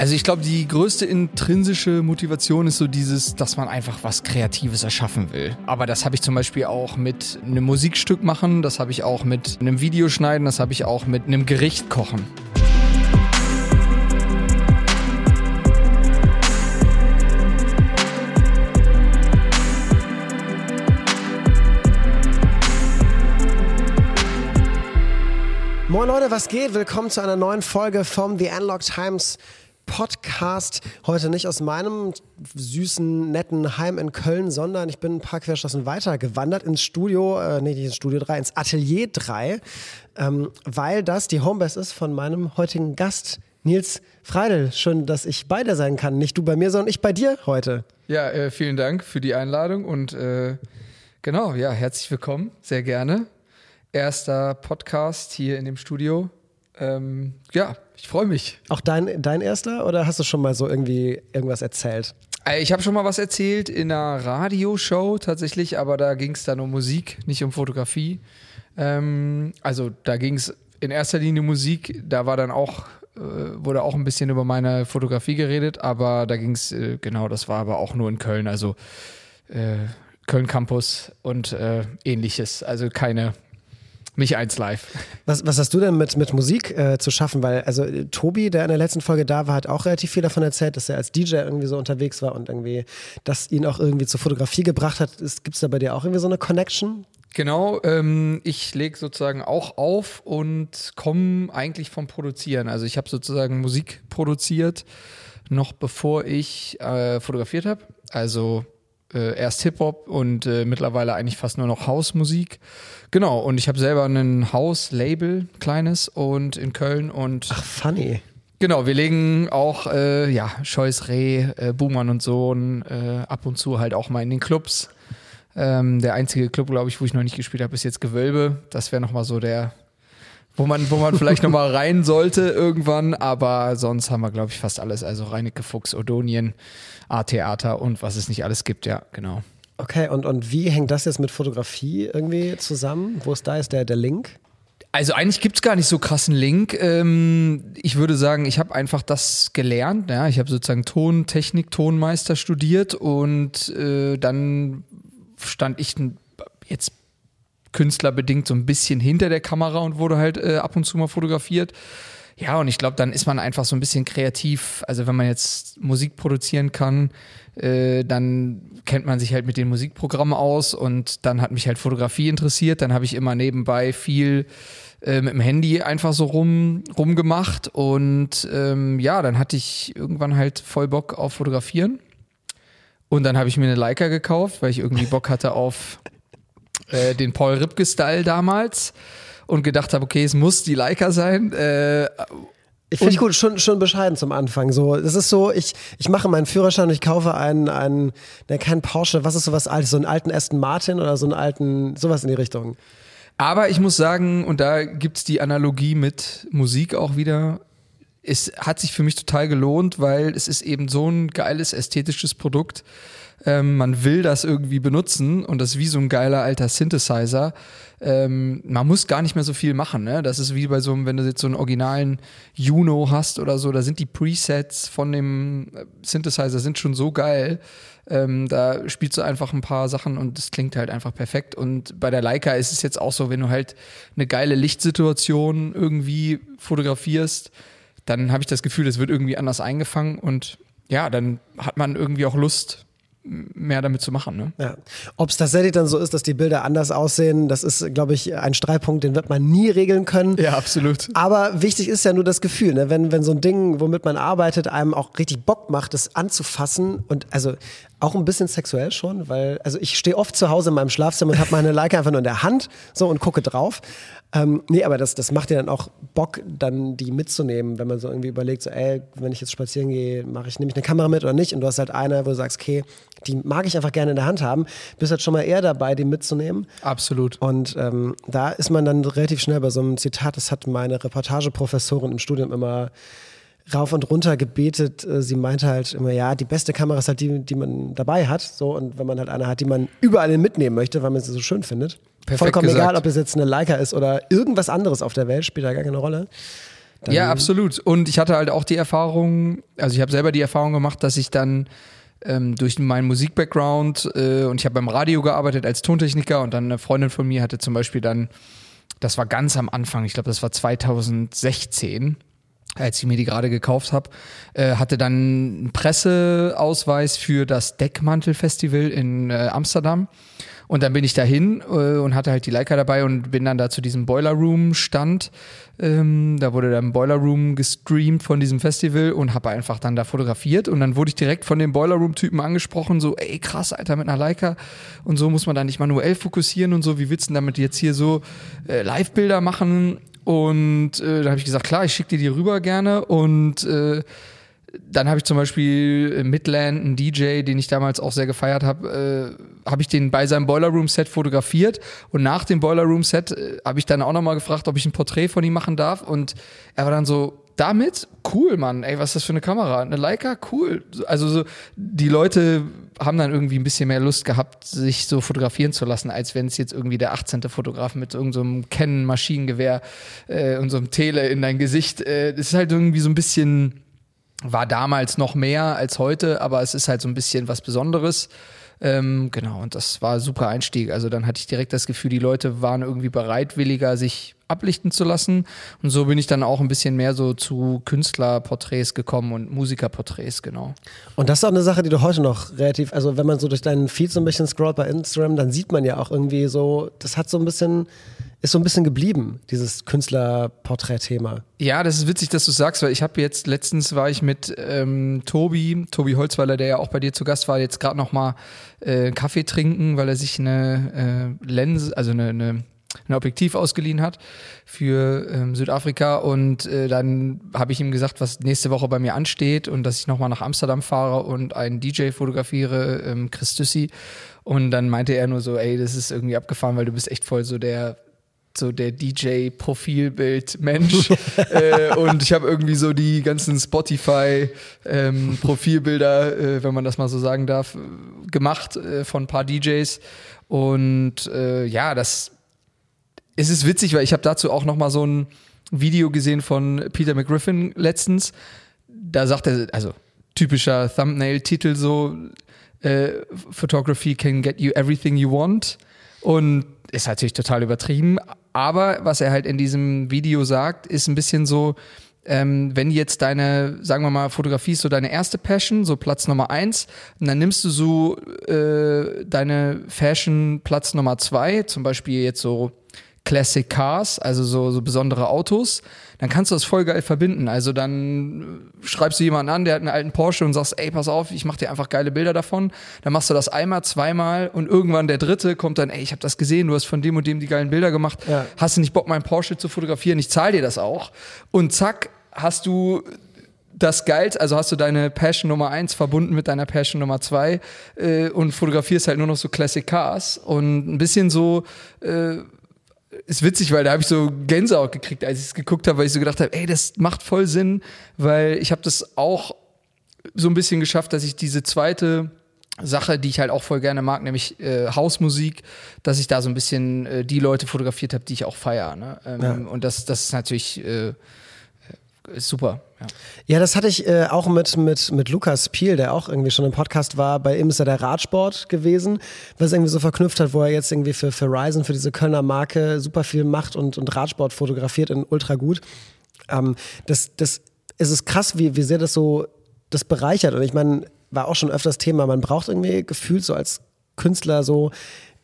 Also ich glaube, die größte intrinsische Motivation ist so dieses, dass man einfach was Kreatives erschaffen will. Aber das habe ich zum Beispiel auch mit einem Musikstück machen, das habe ich auch mit einem Videoschneiden, das habe ich auch mit einem Gericht kochen. Moin Leute, was geht? Willkommen zu einer neuen Folge vom The Analog Times Podcast. Heute nicht aus meinem süßen, netten Heim in Köln, sondern ich bin ein paar Querstraßen weiter gewandert ins Studio, äh, nee, nicht ins Studio 3, ins Atelier 3, ähm, weil das die Homebase ist von meinem heutigen Gast, Nils Freidel. Schön, dass ich bei dir sein kann. Nicht du bei mir, sondern ich bei dir heute. Ja, äh, vielen Dank für die Einladung und äh, genau, ja, herzlich willkommen, sehr gerne. Erster Podcast hier in dem Studio. Ähm, ja, ich freue mich. Auch dein, dein erster oder hast du schon mal so irgendwie irgendwas erzählt? Äh, Ich habe schon mal was erzählt in einer Radioshow tatsächlich, aber da ging es dann um Musik, nicht um Fotografie. Ähm, also da ging es in erster Linie Musik. Da war dann auch äh, wurde auch ein bisschen über meine Fotografie geredet, aber da ging es äh, genau, das war aber auch nur in Köln, also äh, Köln Campus und äh, ähnliches. Also keine nicht eins live. Was, was hast du denn mit, mit Musik äh, zu schaffen? Weil, also Tobi, der in der letzten Folge da war, hat auch relativ viel davon erzählt, dass er als DJ irgendwie so unterwegs war und irgendwie, das ihn auch irgendwie zur Fotografie gebracht hat. Gibt es da bei dir auch irgendwie so eine Connection? Genau, ähm, ich lege sozusagen auch auf und komme eigentlich vom Produzieren. Also ich habe sozusagen Musik produziert, noch bevor ich äh, fotografiert habe. Also äh, erst Hip-Hop und äh, mittlerweile eigentlich fast nur noch Hausmusik. Genau, und ich habe selber ein Haus-Label, kleines, und in Köln und Ach, funny. Genau, wir legen auch, äh, ja, Scheuß Reh, äh, Buhmann und Sohn, äh, ab und zu halt auch mal in den Clubs. Ähm, der einzige Club, glaube ich, wo ich noch nicht gespielt habe, ist jetzt Gewölbe. Das wäre nochmal so der, wo man, wo man vielleicht nochmal rein sollte irgendwann. Aber sonst haben wir, glaube ich, fast alles. Also Reinecke Fuchs, Odonien, A-Theater und was es nicht alles gibt, ja, genau. Okay, und, und wie hängt das jetzt mit Fotografie irgendwie zusammen? Wo ist da ist der, der Link? Also eigentlich gibt's gar nicht so krassen Link. Ähm, ich würde sagen, ich habe einfach das gelernt. Ja? Ich habe sozusagen Tontechnik, Tonmeister studiert und äh, dann stand ich jetzt künstlerbedingt so ein bisschen hinter der Kamera und wurde halt äh, ab und zu mal fotografiert. Ja, und ich glaube, dann ist man einfach so ein bisschen kreativ. Also wenn man jetzt Musik produzieren kann, äh, dann kennt man sich halt mit den Musikprogrammen aus und dann hat mich halt Fotografie interessiert. Dann habe ich immer nebenbei viel äh, mit dem Handy einfach so rum rumgemacht und ähm, ja, dann hatte ich irgendwann halt voll Bock auf Fotografieren. Und dann habe ich mir eine Leica gekauft, weil ich irgendwie Bock hatte auf äh, den Paul Ripke-Style damals und gedacht habe, okay, es muss die Leica sein. Äh, Ich finde gut, schon, schon bescheiden zum Anfang. So, es ist so, ich, ich mache meinen Führerschein und ich kaufe einen, einen, ne, kein Porsche, was ist sowas altes, so einen alten Aston Martin oder so einen alten, sowas in die Richtung. Aber ich muss sagen, und da gibt's die Analogie mit Musik auch wieder, es hat sich für mich total gelohnt, weil es ist eben so ein geiles ästhetisches Produkt. Ähm, man will das irgendwie benutzen und das ist wie so ein geiler alter Synthesizer. Ähm, man muss gar nicht mehr so viel machen. Ne? Das ist wie bei so einem, wenn du jetzt so einen originalen Juno hast oder so, da sind die Presets von dem äh, Synthesizer sind schon so geil. Ähm, da spielst du einfach ein paar Sachen und es klingt halt einfach perfekt. Und bei der Leica ist es jetzt auch so, wenn du halt eine geile Lichtsituation irgendwie fotografierst, dann habe ich das Gefühl, es wird irgendwie anders eingefangen und ja, dann hat man irgendwie auch Lust, mehr damit zu machen. Ne? Ja. Ob es tatsächlich dann so ist, dass die Bilder anders aussehen, das ist, glaube ich, ein Streitpunkt, den wird man nie regeln können. Ja, absolut. Aber wichtig ist ja nur das Gefühl, ne? wenn, wenn so ein Ding, womit man arbeitet, einem auch richtig Bock macht, das anzufassen und also auch ein bisschen sexuell schon, weil also ich stehe oft zu Hause in meinem Schlafzimmer und habe meine Leica einfach nur in der Hand so und gucke drauf. Ähm, nee, aber das, das macht ja dann auch Bock, dann die mitzunehmen, wenn man so irgendwie überlegt, so ey, wenn ich jetzt spazieren gehe, mache ich, nehme ich eine Kamera mit oder nicht und du hast halt eine, wo du sagst, okay, die mag ich einfach gerne in der Hand haben, bist halt schon mal eher dabei, die mitzunehmen. Absolut. Und ähm, da ist man dann relativ schnell bei so einem Zitat, das hat meine Reportageprofessorin im Studium immer rauf und runter gebetet. Äh, Sie meinte halt immer, ja, die beste Kamera ist halt die, die man dabei hat. So, und wenn man halt eine hat, die man überall mitnehmen möchte, weil man sie so schön findet. Perfekt Vollkommen gesagt. egal, ob es jetzt eine Leica ist oder irgendwas anderes auf der Welt, spielt da gar keine Rolle. Dann ja, absolut. Und ich hatte halt auch die Erfahrung, also ich habe selber die Erfahrung gemacht, dass ich dann ähm, durch meinen Musik-Background äh, und ich habe beim Radio gearbeitet als Tontechniker und dann eine Freundin von mir hatte zum Beispiel dann, das war ganz am Anfang, ich glaube, das war 2016, als ich mir die gerade gekauft habe, äh, hatte dann einen Presseausweis für das Deckmantel-Festival in äh, Amsterdam. Und dann bin ich dahin äh, und hatte halt die Leica dabei und bin dann da zu diesem Boiler Room Stand. Ähm, da wurde dann Boiler Room gestreamt von diesem Festival und habe einfach dann da fotografiert. Und dann wurde ich direkt von dem Boiler Room Typen angesprochen, so, ey krass, Alter, mit einer Leica. Und so muss man da nicht manuell fokussieren und so. Wie willst du denn damit jetzt hier so äh, Live-Bilder machen? Und äh, da habe ich gesagt, klar, ich schicke dir die rüber gerne. Und äh, dann habe ich zum Beispiel Midland, einen DJ, den ich damals auch sehr gefeiert habe, äh, habe ich den bei seinem Boiler Room Set fotografiert und nach dem Boiler Room Set äh, habe ich dann auch nochmal gefragt, ob ich ein Porträt von ihm machen darf und er war dann so, damit? Cool, Mann, ey, was ist das für eine Kamera? Eine Leica? Cool. Also so, die Leute haben dann irgendwie ein bisschen mehr Lust gehabt, sich so fotografieren zu lassen, als wenn es jetzt irgendwie der 18. Fotograf mit irgendeinem so Canon Maschinengewehr äh, und so einem Tele in dein Gesicht. Äh, das ist halt irgendwie so ein bisschen war damals noch mehr als heute, aber es ist halt so ein bisschen was Besonderes. Ähm, genau, und das war ein super Einstieg. Also dann hatte ich direkt das Gefühl, die Leute waren irgendwie bereitwilliger, sich ablichten zu lassen. Und so bin ich dann auch ein bisschen mehr so zu Künstlerporträts gekommen und Musikerporträts, genau. Und das ist auch eine Sache, die du heute noch relativ, also wenn man so durch deinen Feed so ein bisschen scrollt bei Instagram, dann sieht man ja auch irgendwie so, das hat so ein bisschen ist so ein bisschen geblieben, dieses Künstlerporträt-Thema. Ja, das ist witzig, dass du sagst, weil ich habe jetzt letztens war ich mit ähm, Tobi, Tobi Holzweiler, der ja auch bei dir zu Gast war, jetzt gerade noch mal äh, Kaffee trinken, weil er sich eine äh, Lens, also eine, eine ein Objektiv ausgeliehen hat für ähm, Südafrika und äh, dann habe ich ihm gesagt, was nächste Woche bei mir ansteht und dass ich nochmal nach Amsterdam fahre und einen DJ fotografiere, ähm, Chris Düssi. Und dann meinte er nur so, ey, das ist irgendwie abgefahren, weil du bist echt voll so der so der DJ-Profilbild-Mensch. äh, und ich habe irgendwie so die ganzen Spotify-Profilbilder, ähm, äh, wenn man das mal so sagen darf, gemacht äh, von ein paar DJs. Und äh, ja, das es ist witzig, weil ich habe dazu auch noch mal so ein Video gesehen von Peter McGriffin letztens. Da sagt er, also typischer Thumbnail-Titel so, äh, Photography can get you everything you want. Und ist natürlich total übertrieben, aber was er halt in diesem Video sagt, ist ein bisschen so, ähm, wenn jetzt deine, sagen wir mal, Fotografie ist so deine erste Passion, so Platz Nummer eins, und dann nimmst du so äh, deine Fashion Platz Nummer zwei, zum Beispiel jetzt so Classic Cars, also so, so besondere Autos, dann kannst du das voll geil verbinden. Also dann schreibst du jemanden an, der hat einen alten Porsche und sagst, ey, pass auf, ich mach dir einfach geile Bilder davon. Dann machst du das einmal, zweimal und irgendwann der dritte kommt dann, ey, ich habe das gesehen, du hast von dem und dem die geilen Bilder gemacht. Ja. Hast du nicht Bock, meinen Porsche zu fotografieren? Ich zahle dir das auch. Und zack, hast du das Geilste, also hast du deine Passion Nummer eins verbunden mit deiner Passion Nummer zwei äh, und fotografierst halt nur noch so Classic Cars und ein bisschen so äh, ist witzig, weil da habe ich so Gänsehaut gekriegt, als ich es geguckt habe, weil ich so gedacht habe, ey, das macht voll Sinn, weil ich habe das auch so ein bisschen geschafft, dass ich diese zweite Sache, die ich halt auch voll gerne mag, nämlich äh, Hausmusik, dass ich da so ein bisschen äh, die Leute fotografiert habe, die ich auch feiere. Ne? Ähm, ja. Und das, das ist natürlich äh, ist super. Ja. das hatte ich äh, auch mit, mit, mit Lukas Piel, der auch irgendwie schon im Podcast war. Bei ihm ist ja der Radsport gewesen, was irgendwie so verknüpft hat, wo er jetzt irgendwie für, Ryzen, für diese Kölner Marke super viel macht und, und Radsport fotografiert in ultra gut. Ähm, das, das, es ist krass, wie, wie sehr das so das bereichert. Und ich meine, war auch schon öfters Thema, man braucht irgendwie gefühlt so als Künstler so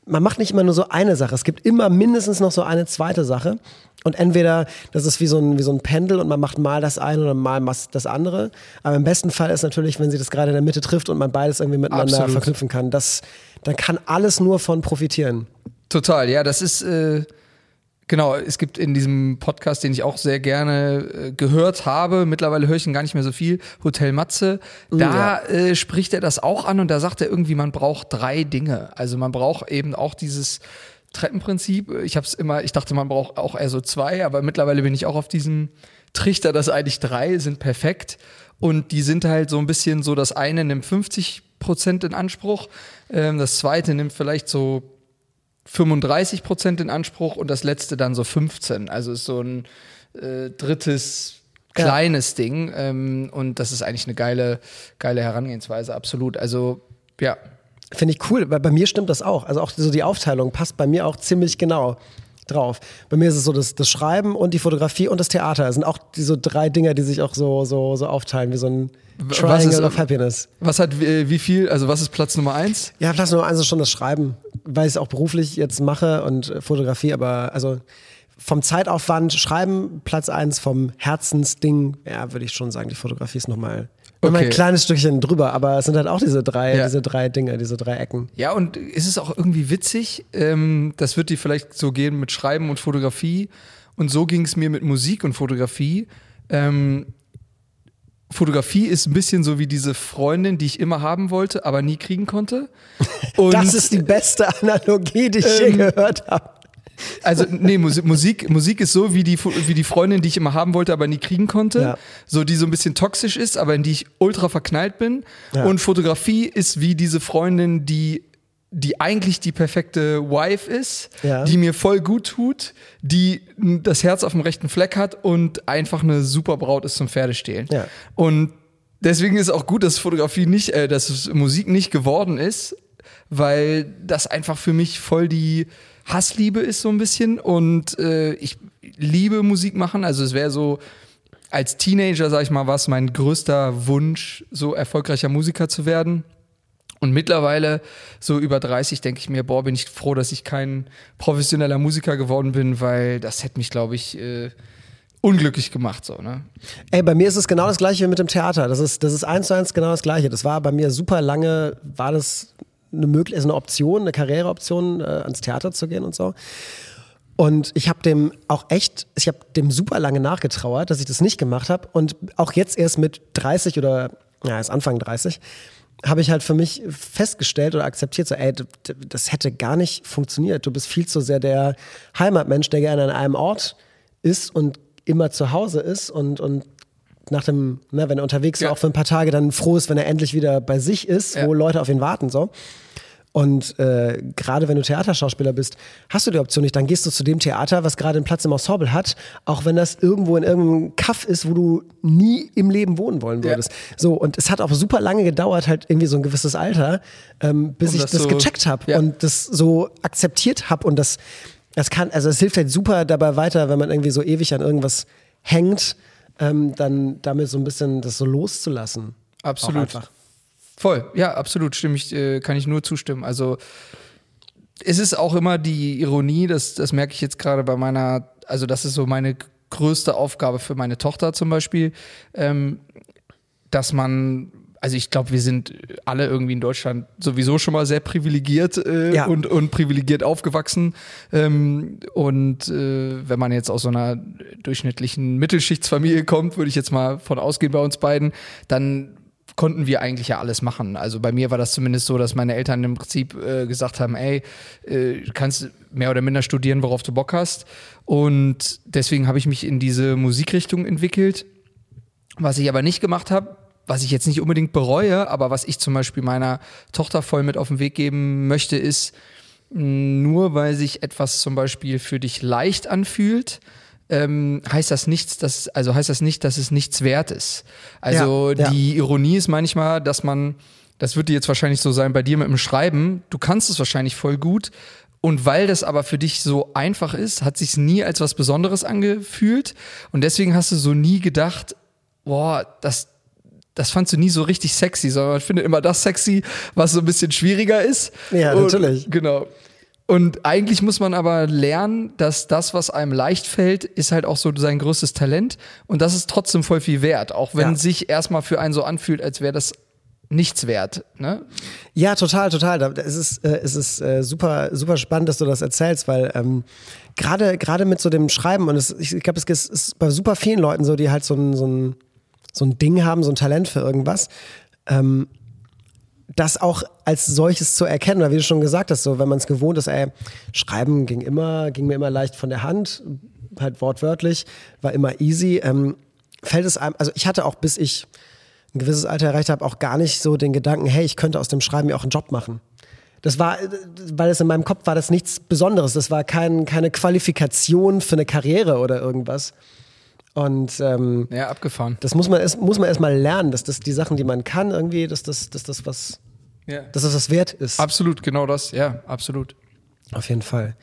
man macht nicht immer nur so eine Sache. Es gibt immer mindestens noch so eine zweite Sache. Und entweder das ist wie so ein, wie so ein Pendel und man macht mal das eine oder mal das andere. Aber im besten Fall ist natürlich, wenn sie das gerade in der Mitte trifft und man beides irgendwie miteinander Absolut. verknüpfen kann. Das, dann kann alles nur von profitieren. Total, ja, das ist. Äh Genau, es gibt in diesem Podcast, den ich auch sehr gerne äh, gehört habe, mittlerweile höre ich ihn gar nicht mehr so viel, Hotel Matze, mm, da ja. äh, spricht er das auch an und da sagt er irgendwie, man braucht drei Dinge. Also man braucht eben auch dieses Treppenprinzip. Ich habe es immer, ich dachte, man braucht auch eher so zwei, aber mittlerweile bin ich auch auf diesem Trichter, dass eigentlich drei sind perfekt und die sind halt so ein bisschen so, das eine nimmt 50 Prozent in Anspruch, ähm, das zweite nimmt vielleicht so 35 Prozent in Anspruch und das letzte dann so 15. Also ist so ein äh, drittes kleines ja. Ding. Ähm, und das ist eigentlich eine geile, geile Herangehensweise, absolut. Also, ja. Finde ich cool, weil bei mir stimmt das auch. Also auch so die Aufteilung passt bei mir auch ziemlich genau drauf. Bei mir ist es so das, das Schreiben und die Fotografie und das Theater. Das sind auch diese so drei Dinge, die sich auch so, so, so aufteilen, wie so ein Triangle ist, of Happiness. Was hat wie viel, also was ist Platz Nummer eins? Ja, Platz Nummer eins ist schon das Schreiben, weil ich es auch beruflich jetzt mache und Fotografie, aber also vom Zeitaufwand schreiben, Platz eins vom Herzensding, ja, würde ich schon sagen, die Fotografie ist nochmal Okay. ein kleines Stückchen drüber, aber es sind halt auch diese drei, ja. diese drei Dinge, diese drei Ecken. Ja, und ist es auch irgendwie witzig, ähm, das wird dir vielleicht so gehen mit Schreiben und Fotografie. Und so ging es mir mit Musik und Fotografie. Ähm, Fotografie ist ein bisschen so wie diese Freundin, die ich immer haben wollte, aber nie kriegen konnte. Und, das ist die beste Analogie, die ich ähm, je gehört habe. Also, nee, Musik, Musik, ist so wie die, wie die Freundin, die ich immer haben wollte, aber nie kriegen konnte. Ja. So, die so ein bisschen toxisch ist, aber in die ich ultra verknallt bin. Ja. Und Fotografie ist wie diese Freundin, die die eigentlich die perfekte Wife ist, ja. die mir voll gut tut, die das Herz auf dem rechten Fleck hat und einfach eine super Braut ist zum Pferdestehlen. Ja. Und deswegen ist auch gut, dass Fotografie nicht, äh, dass Musik nicht geworden ist, weil das einfach für mich voll die Hassliebe ist so ein bisschen und äh, ich liebe Musik machen. Also es wäre so als Teenager, sag ich mal, war es mein größter Wunsch, so erfolgreicher Musiker zu werden. Und mittlerweile, so über 30, denke ich mir, boah, bin ich froh, dass ich kein professioneller Musiker geworden bin, weil das hätte mich, glaube ich, äh, unglücklich gemacht. So, ne? Ey, bei mir ist es genau das gleiche wie mit dem Theater. Das ist, das ist eins zu eins genau das gleiche. Das war bei mir super lange, war das eine Möglichkeit, also eine Option, eine Karriereoption, äh, ans Theater zu gehen und so. Und ich habe dem auch echt, ich habe dem super lange nachgetrauert, dass ich das nicht gemacht habe. Und auch jetzt erst mit 30 oder, ja, erst Anfang 30, habe ich halt für mich festgestellt oder akzeptiert, so, ey, das hätte gar nicht funktioniert. Du bist viel zu sehr der Heimatmensch, der gerne an einem Ort ist und immer zu Hause ist und, und nach dem, ne, wenn er unterwegs ja. auch für ein paar Tage dann froh ist, wenn er endlich wieder bei sich ist, ja. wo Leute auf ihn warten, so. Und äh, gerade wenn du Theaterschauspieler bist, hast du die Option nicht. Dann gehst du zu dem Theater, was gerade einen Platz im Ensemble hat, auch wenn das irgendwo in irgendeinem Kaff ist, wo du nie im Leben wohnen wollen würdest. Ja. So, und es hat auch super lange gedauert, halt irgendwie so ein gewisses Alter, ähm, bis um ich das, das so, gecheckt habe ja. und das so akzeptiert habe. Und das, das kann, also es hilft halt super dabei weiter, wenn man irgendwie so ewig an irgendwas hängt, ähm, dann damit so ein bisschen das so loszulassen. Absolut. Voll, ja, absolut, stimme ich, äh, kann ich nur zustimmen. Also es ist auch immer die Ironie, das, das merke ich jetzt gerade bei meiner, also das ist so meine größte Aufgabe für meine Tochter zum Beispiel, ähm, dass man also ich glaube, wir sind alle irgendwie in Deutschland sowieso schon mal sehr privilegiert äh, ja. und, und privilegiert aufgewachsen. Ähm, und äh, wenn man jetzt aus so einer durchschnittlichen Mittelschichtsfamilie kommt, würde ich jetzt mal von ausgehen bei uns beiden, dann konnten wir eigentlich ja alles machen. Also bei mir war das zumindest so, dass meine Eltern im Prinzip äh, gesagt haben, ey, äh, kannst mehr oder minder studieren, worauf du Bock hast. Und deswegen habe ich mich in diese Musikrichtung entwickelt. Was ich aber nicht gemacht habe, was ich jetzt nicht unbedingt bereue, aber was ich zum Beispiel meiner Tochter voll mit auf den Weg geben möchte, ist, nur weil sich etwas zum Beispiel für dich leicht anfühlt, ähm, heißt das nichts, dass, also heißt das nicht, dass es nichts wert ist. Also ja, die ja. Ironie ist manchmal, dass man, das wird dir jetzt wahrscheinlich so sein bei dir mit dem Schreiben, du kannst es wahrscheinlich voll gut. Und weil das aber für dich so einfach ist, hat sich nie als was Besonderes angefühlt. Und deswegen hast du so nie gedacht, boah, das, das fandst du nie so richtig sexy, sondern man findet immer das sexy, was so ein bisschen schwieriger ist. Ja, und, natürlich. Genau. Und eigentlich muss man aber lernen, dass das, was einem leicht fällt, ist halt auch so sein größtes Talent. Und das ist trotzdem voll viel wert, auch wenn ja. sich erstmal für einen so anfühlt, als wäre das nichts wert. Ne? Ja, total, total. Es ist, äh, es ist äh, super, super spannend, dass du das erzählst, weil ähm, gerade gerade mit so dem Schreiben und es, ich glaube, es ist bei super vielen Leuten so, die halt so ein, so ein, so ein Ding haben, so ein Talent für irgendwas. Ähm, das auch als solches zu erkennen, oder wie du schon gesagt hast, so wenn man es gewohnt ist, ey, schreiben ging immer, ging mir immer leicht von der Hand, halt wortwörtlich, war immer easy. Ähm, fällt es einem, also ich hatte auch, bis ich ein gewisses Alter erreicht habe, auch gar nicht so den Gedanken, hey, ich könnte aus dem Schreiben ja auch einen Job machen. Das war, weil es in meinem Kopf war das nichts Besonderes. Das war kein, keine Qualifikation für eine Karriere oder irgendwas. Und ähm, Ja, abgefahren. das muss man erst, muss man erstmal lernen, dass das die Sachen, die man kann, irgendwie, dass das, dass das was, Ja. dass das was wert ist. Absolut, genau das. Ja, absolut. Auf jeden Fall.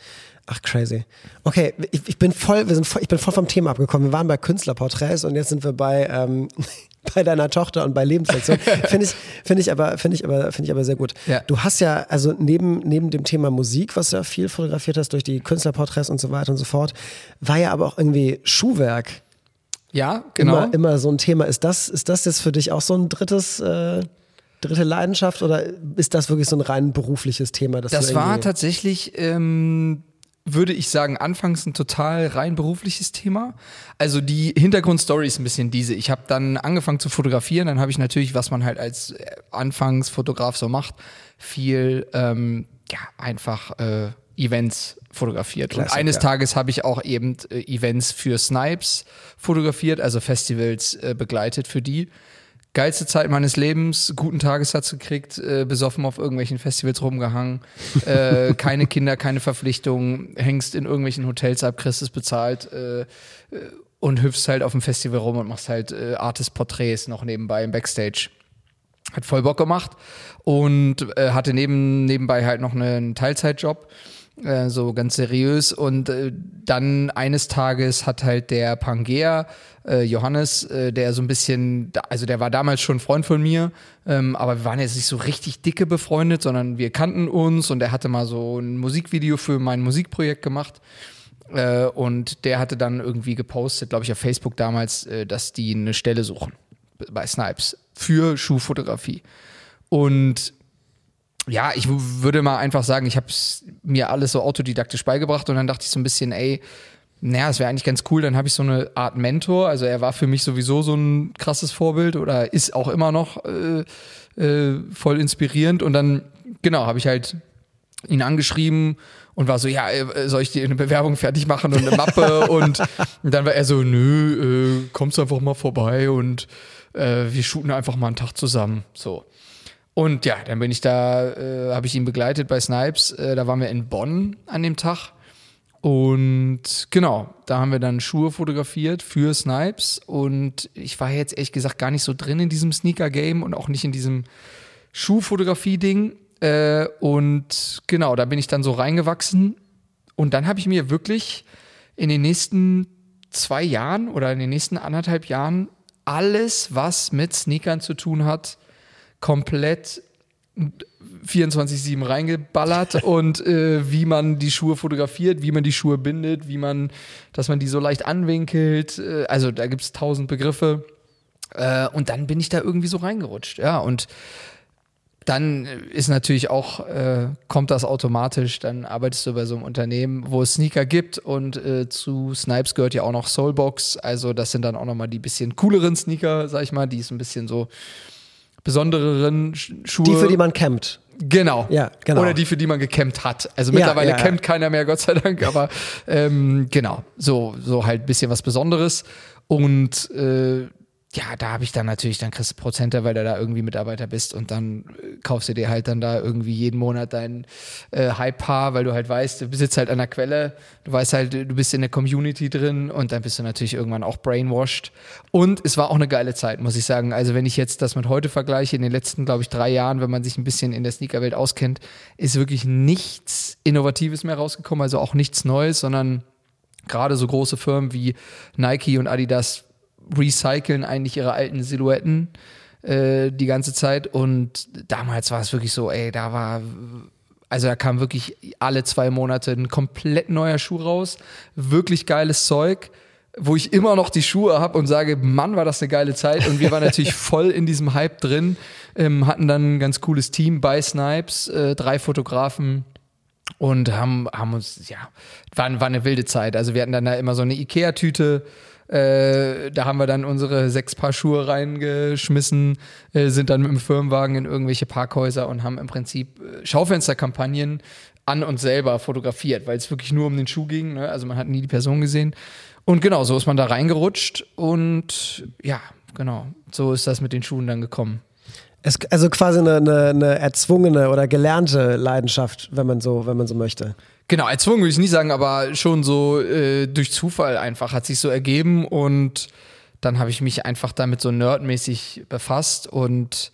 Ach, crazy. Okay, ich, ich bin voll, wir sind voll, ich bin voll vom Thema abgekommen. Wir waren bei Künstlerporträts und jetzt sind wir bei, ähm, bei deiner Tochter und bei Lebenslektion. Finde ich, finde ich aber, finde ich aber, finde ich aber sehr gut. Ja. Du hast ja, also neben, neben dem Thema Musik, was du ja viel fotografiert hast durch die Künstlerporträts und so weiter und so fort, war ja aber auch irgendwie Schuhwerk Ja, genau. immer, immer so ein Thema. Ist das, ist das jetzt für dich auch so ein drittes, äh, dritte Leidenschaft oder ist das wirklich so ein rein berufliches Thema? Das war tatsächlich, ähm, würde ich sagen, anfangs ein total rein berufliches Thema. Also die Hintergrundstory ist ein bisschen diese. Ich habe dann angefangen zu fotografieren, dann habe ich natürlich, was man halt als äh, Anfangsfotograf so macht, viel ähm, ja einfach äh, Events fotografiert. Classic, Und eines ja. Tages habe ich auch eben äh, Events für Snipes fotografiert, also Festivals äh, begleitet für die. Geilste Zeit meines Lebens, guten Tagessatz gekriegt, äh, besoffen auf irgendwelchen Festivals rumgehangen, äh, keine Kinder, keine Verpflichtungen, hängst in irgendwelchen Hotels ab, kriegst es bezahlt äh, äh, und hüpfst halt auf dem Festival rum und machst halt äh, Artist-Porträts noch nebenbei im Backstage. Hat voll Bock gemacht und äh, hatte neben, nebenbei halt noch einen Teilzeitjob, äh, so ganz seriös. Und äh, dann eines Tages hat halt der Pangea, äh, Johannes, äh, der so ein bisschen, also der war damals schon Freund von mir, ähm, aber wir waren jetzt nicht so richtig dicke befreundet, sondern wir kannten uns und er hatte mal so ein Musikvideo für mein Musikprojekt gemacht. Äh, und der hatte dann irgendwie gepostet, glaube ich, auf Facebook damals, äh, dass die eine Stelle suchen bei Snipes für Schuhfotografie. Und ja, ich würde mal einfach sagen, ich habe mir alles so autodidaktisch beigebracht und dann dachte ich so ein bisschen, ey, naja, es wäre eigentlich ganz cool, dann habe ich so eine Art Mentor. Also er war für mich sowieso so ein krasses Vorbild oder ist auch immer noch äh, äh, voll inspirierend. Und dann, genau, habe ich halt ihn angeschrieben und war so, ja, äh, soll ich dir eine Bewerbung fertig machen und eine Mappe? und, und dann war er so, nö, äh, kommst einfach mal vorbei und äh, wir shooten einfach mal einen Tag zusammen. So. Und ja, dann bin ich da, äh, habe ich ihn begleitet bei Snipes. Äh, da waren wir in Bonn an dem Tag. Und genau, da haben wir dann Schuhe fotografiert für Snipes. Und ich war jetzt ehrlich gesagt gar nicht so drin in diesem Sneaker-Game und auch nicht in diesem Schuhfotografie-Ding. Äh, und genau, da bin ich dann so reingewachsen. Und dann habe ich mir wirklich in den nächsten zwei Jahren oder in den nächsten anderthalb Jahren alles, was mit Sneakern zu tun hat, komplett 24-7 reingeballert und äh, wie man die Schuhe fotografiert, wie man die Schuhe bindet, wie man, dass man die so leicht anwinkelt. Äh, also da gibt es tausend Begriffe. Äh, und dann bin ich da irgendwie so reingerutscht. Ja, und dann ist natürlich auch, äh, kommt das automatisch, dann arbeitest du bei so einem Unternehmen, wo es Sneaker gibt und äh, zu Snipes gehört ja auch noch Soulbox, also das sind dann auch nochmal die bisschen cooleren Sneaker, sag ich mal, die ist ein bisschen so besondereren Sch- Schuhe. Die, für die man campt. Genau. Ja, genau. Oder die, für die man gecampt hat. Also Ja, mittlerweile ja, ja. campt keiner mehr, Gott sei Dank, aber ähm, genau, so, so halt ein bisschen was Besonderes. Und äh, ja, da habe ich dann natürlich, dann kriegst du Prozente, weil du da irgendwie Mitarbeiter bist und dann äh, kaufst du dir halt dann da irgendwie jeden Monat dein äh, Hype-Paar, weil du halt weißt, du sitzt halt an der Quelle, du weißt halt, du bist in der Community drin und dann bist du natürlich irgendwann auch brainwashed. Und es war auch eine geile Zeit, muss ich sagen. Also wenn ich jetzt das mit heute vergleiche, in den letzten, glaube ich, drei Jahren, wenn man sich ein bisschen in der Sneakerwelt auskennt, ist wirklich nichts Innovatives mehr rausgekommen, also auch nichts Neues, sondern gerade so große Firmen wie Nike und Adidas recyceln eigentlich ihre alten Silhouetten äh, die ganze Zeit. Und damals war es wirklich so, ey, da war, also da kam wirklich alle zwei Monate ein komplett neuer Schuh raus, wirklich geiles Zeug. Wo ich immer noch die Schuhe habe und sage, Mann, war das eine geile Zeit. Und wir waren natürlich voll in diesem Hype drin, ähm, hatten dann ein ganz cooles Team bei Snipes, äh, drei Fotografen, und haben, haben uns, ja, war, war eine wilde Zeit. Also wir hatten dann da immer so eine Ikea-Tüte, äh, da haben wir dann unsere sechs Paar Schuhe reingeschmissen, äh, sind dann mit dem Firmenwagen in irgendwelche Parkhäuser und haben im Prinzip äh, Schaufensterkampagnen an uns selber fotografiert, weil es wirklich nur um den Schuh ging. Ne? Also man hat nie die Person gesehen. Und genau, so ist man da reingerutscht und ja, genau, so ist das mit den Schuhen dann gekommen. Es, also quasi eine, eine, eine erzwungene oder gelernte Leidenschaft, wenn man so, wenn man so möchte. Genau, erzwungen würde ich nicht sagen, aber schon so äh, durch Zufall einfach hat sich so ergeben und dann habe ich mich einfach damit so nerdmäßig befasst und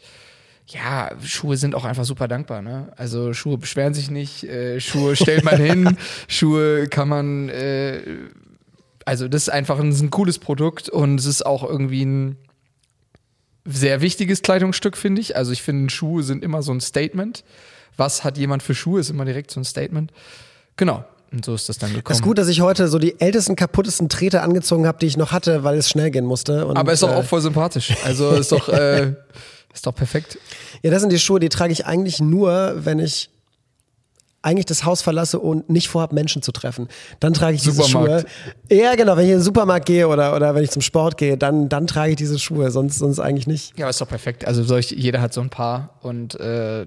ja, Schuhe sind auch einfach super dankbar. Ne? Also Schuhe beschweren sich nicht, äh, Schuhe stellt man hin, Schuhe kann man, äh, also das ist einfach ein, ein cooles Produkt und es ist auch irgendwie ein sehr wichtiges Kleidungsstück, finde ich. Also ich finde, Schuhe sind immer so ein Statement. Was hat jemand für Schuhe, ist immer direkt so ein Statement. Genau. Und so ist das dann gekommen. Es ist gut, dass ich heute so die ältesten, kaputtesten Treter angezogen habe, die ich noch hatte, weil es schnell gehen musste. Und, Aber ist doch äh, auch voll sympathisch. Also ist doch, äh, ist doch perfekt. Ja, das sind die Schuhe, die trage ich eigentlich nur, wenn ich eigentlich das Haus verlasse und nicht vorhabe, Menschen zu treffen. Dann trage ich diese Supermarkt. Schuhe. Ja, genau, wenn ich in den Supermarkt gehe oder, oder wenn ich zum Sport gehe, dann, dann trage ich diese Schuhe, sonst, sonst eigentlich nicht. Ja, aber ist doch perfekt. Also solch, jeder hat so ein paar und äh,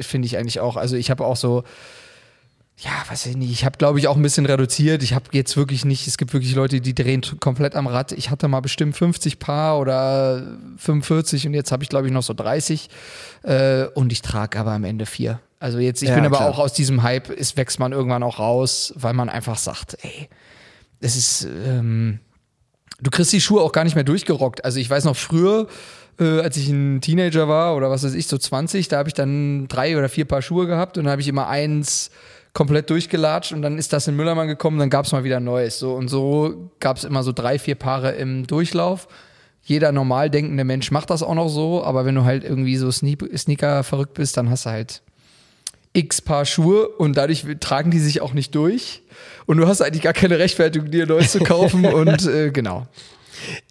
finde ich eigentlich auch. Also ich habe auch so, ja, weiß ich nicht, ich habe glaube ich auch ein bisschen reduziert. Ich habe jetzt wirklich nicht, es gibt wirklich Leute, die drehen komplett am Rad. Ich hatte mal bestimmt 50 Paar oder 45 und jetzt habe ich glaube ich noch so 30 äh, und ich trage aber am Ende vier. Also jetzt, ich Ja, bin aber klar. auch aus diesem Hype, ist wächst man irgendwann auch raus, weil man einfach sagt, ey, es ist, ähm, du kriegst die Schuhe auch gar nicht mehr durchgerockt. Also ich weiß noch früher, äh, als ich ein Teenager war oder was weiß ich, so 20, da habe ich dann drei oder vier Paar Schuhe gehabt und dann habe ich immer eins komplett durchgelatscht und dann ist das in Müllermann gekommen, dann gab es mal wieder neues. So, und so gab es immer so drei, vier Paare im Durchlauf. Jeder normal denkende Mensch macht das auch noch so, aber wenn du halt irgendwie so Sneak- Sneaker verrückt bist, dann hast du halt x Paar Schuhe und dadurch tragen die sich auch nicht durch. Und du hast eigentlich gar keine Rechtfertigung, dir neues zu kaufen und äh, genau.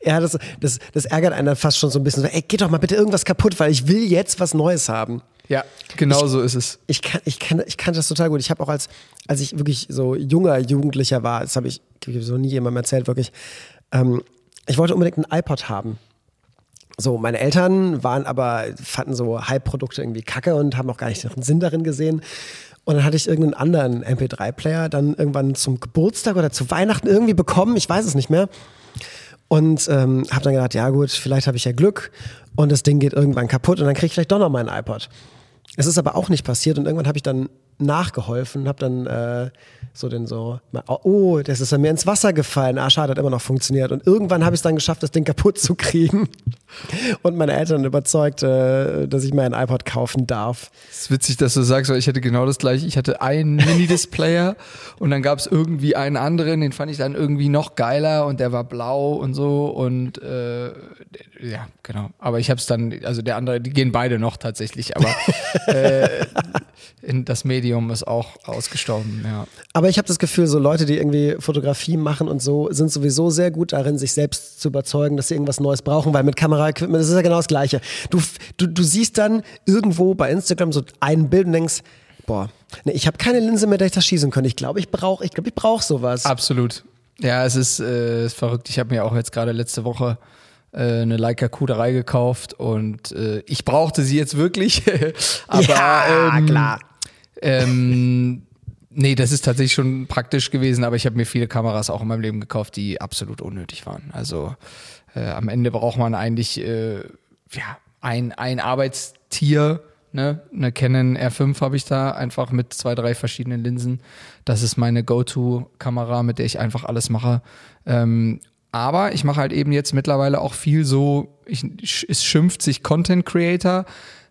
Ja, das, das, das ärgert einen dann fast schon so ein bisschen. So, ey, geht doch mal bitte irgendwas kaputt, weil ich will jetzt was Neues haben. Ja, genau so ist es. Ich kann, ich kann, ich kann das total gut. Ich habe auch als, als ich wirklich so junger Jugendlicher war, das habe ich, ich hab so nie jemandem erzählt, wirklich. Ähm, ich wollte unbedingt einen iPod haben. So, meine Eltern waren aber, fanden so Hype-Produkte irgendwie kacke und haben auch gar nicht den Sinn darin gesehen. Und dann hatte ich irgendeinen anderen MP3-Player dann irgendwann zum Geburtstag oder zu Weihnachten irgendwie bekommen, ich weiß es nicht mehr. Und ähm, habe dann gedacht, ja gut, vielleicht habe ich ja Glück und das Ding geht irgendwann kaputt und dann kriege ich vielleicht doch noch meinen iPod. Es ist aber auch nicht passiert und irgendwann habe ich dann nachgeholfen, habe dann äh, so den so, oh, das ist ja mir ins Wasser gefallen. Ah, schade, hat immer noch funktioniert. Und irgendwann habe ich es dann geschafft, das Ding kaputt zu kriegen. Und meine Eltern überzeugt, äh, dass ich mir ein iPod kaufen darf. Es ist witzig, dass du sagst, weil ich hatte genau das gleiche. Ich hatte einen Mini-Displayer und dann gab es irgendwie einen anderen, den fand ich dann irgendwie noch geiler und der war blau und so und äh, ja, genau. Aber ich habe es dann, also der andere, die gehen beide noch tatsächlich, aber äh, das Medium ist auch ausgestorben, ja. Aber ich habe das Gefühl, so Leute, die irgendwie Fotografie machen und so, sind sowieso sehr gut darin, sich selbst zu überzeugen, dass sie irgendwas Neues brauchen, weil mit Kameraequipment, das ist ja genau das Gleiche. Du, du, du siehst dann irgendwo bei Instagram so ein Bild und denkst, boah, nee, ich habe keine Linse, mit der ich das schießen könnte. Ich glaube, ich brauche ich glaube, ich brauch sowas. Absolut. Ja, es ist, äh, verrückt. Ich habe mir auch jetzt gerade letzte Woche äh, eine Leica Q3 gekauft und äh, ich brauchte sie jetzt wirklich. Aber ja, ähm, klar. Ähm, nee, das ist tatsächlich schon praktisch gewesen, aber ich habe mir viele Kameras auch in meinem Leben gekauft, die absolut unnötig waren. Also äh, am Ende braucht man eigentlich äh, ja, ein, ein Arbeitstier. Ne? Eine Canon R5 habe ich da einfach mit zwei, drei verschiedenen Linsen. Das ist meine Go-To-Kamera, mit der ich einfach alles mache. Ähm, aber ich mache halt eben jetzt mittlerweile auch viel so, ich, es schimpft sich Content Creator.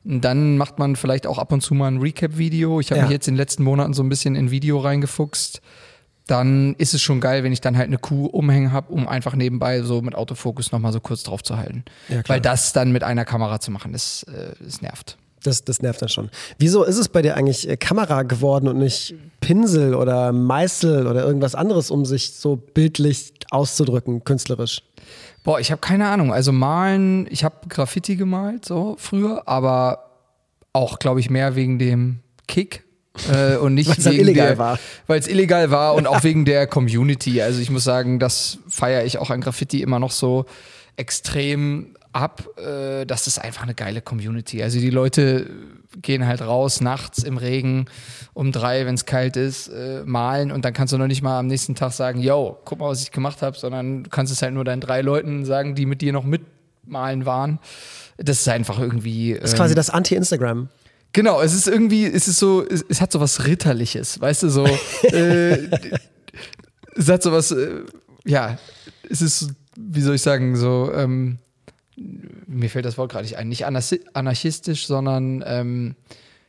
Dann macht man vielleicht auch ab und zu mal ein Recap-Video. Ich habe Ja. mich jetzt in den letzten Monaten so ein bisschen in Video reingefuchst. Dann ist es schon geil, wenn ich dann halt eine Kuh umhängen habe, um einfach nebenbei so mit Autofokus nochmal so kurz drauf zu halten. Ja. Weil das dann mit einer Kamera zu machen, das, äh, das nervt. Das, das nervt dann schon. Wieso ist es bei dir eigentlich äh, Kamera geworden und nicht Pinsel oder Meißel oder irgendwas anderes, um sich so bildlich auszudrücken, künstlerisch? Boah, ich habe keine Ahnung. Also malen, ich habe Graffiti gemalt so früher, aber auch, glaube ich, mehr wegen dem Kick. Äh, und nicht wegen illegal war. Weil es illegal war und auch wegen der Community. Also ich muss sagen, das feiere ich auch an Graffiti immer noch so extrem ab. Äh, das ist einfach eine geile Community. Also die Leute gehen halt raus nachts im Regen um drei, wenn es kalt ist, äh, malen und dann kannst du noch nicht mal am nächsten Tag sagen, yo, guck mal, was ich gemacht habe, sondern du kannst es halt nur deinen drei Leuten sagen, die mit dir noch mitmalen waren. Das ist einfach irgendwie. Das ist quasi das Anti-Instagram. Genau, es ist irgendwie, es ist so, es, es hat so was Ritterliches, weißt du, so, äh, es hat so was, äh, ja, es ist, wie soll ich sagen, so, ähm, mir fällt das Wort gerade nicht ein, nicht anarchistisch, sondern ähm,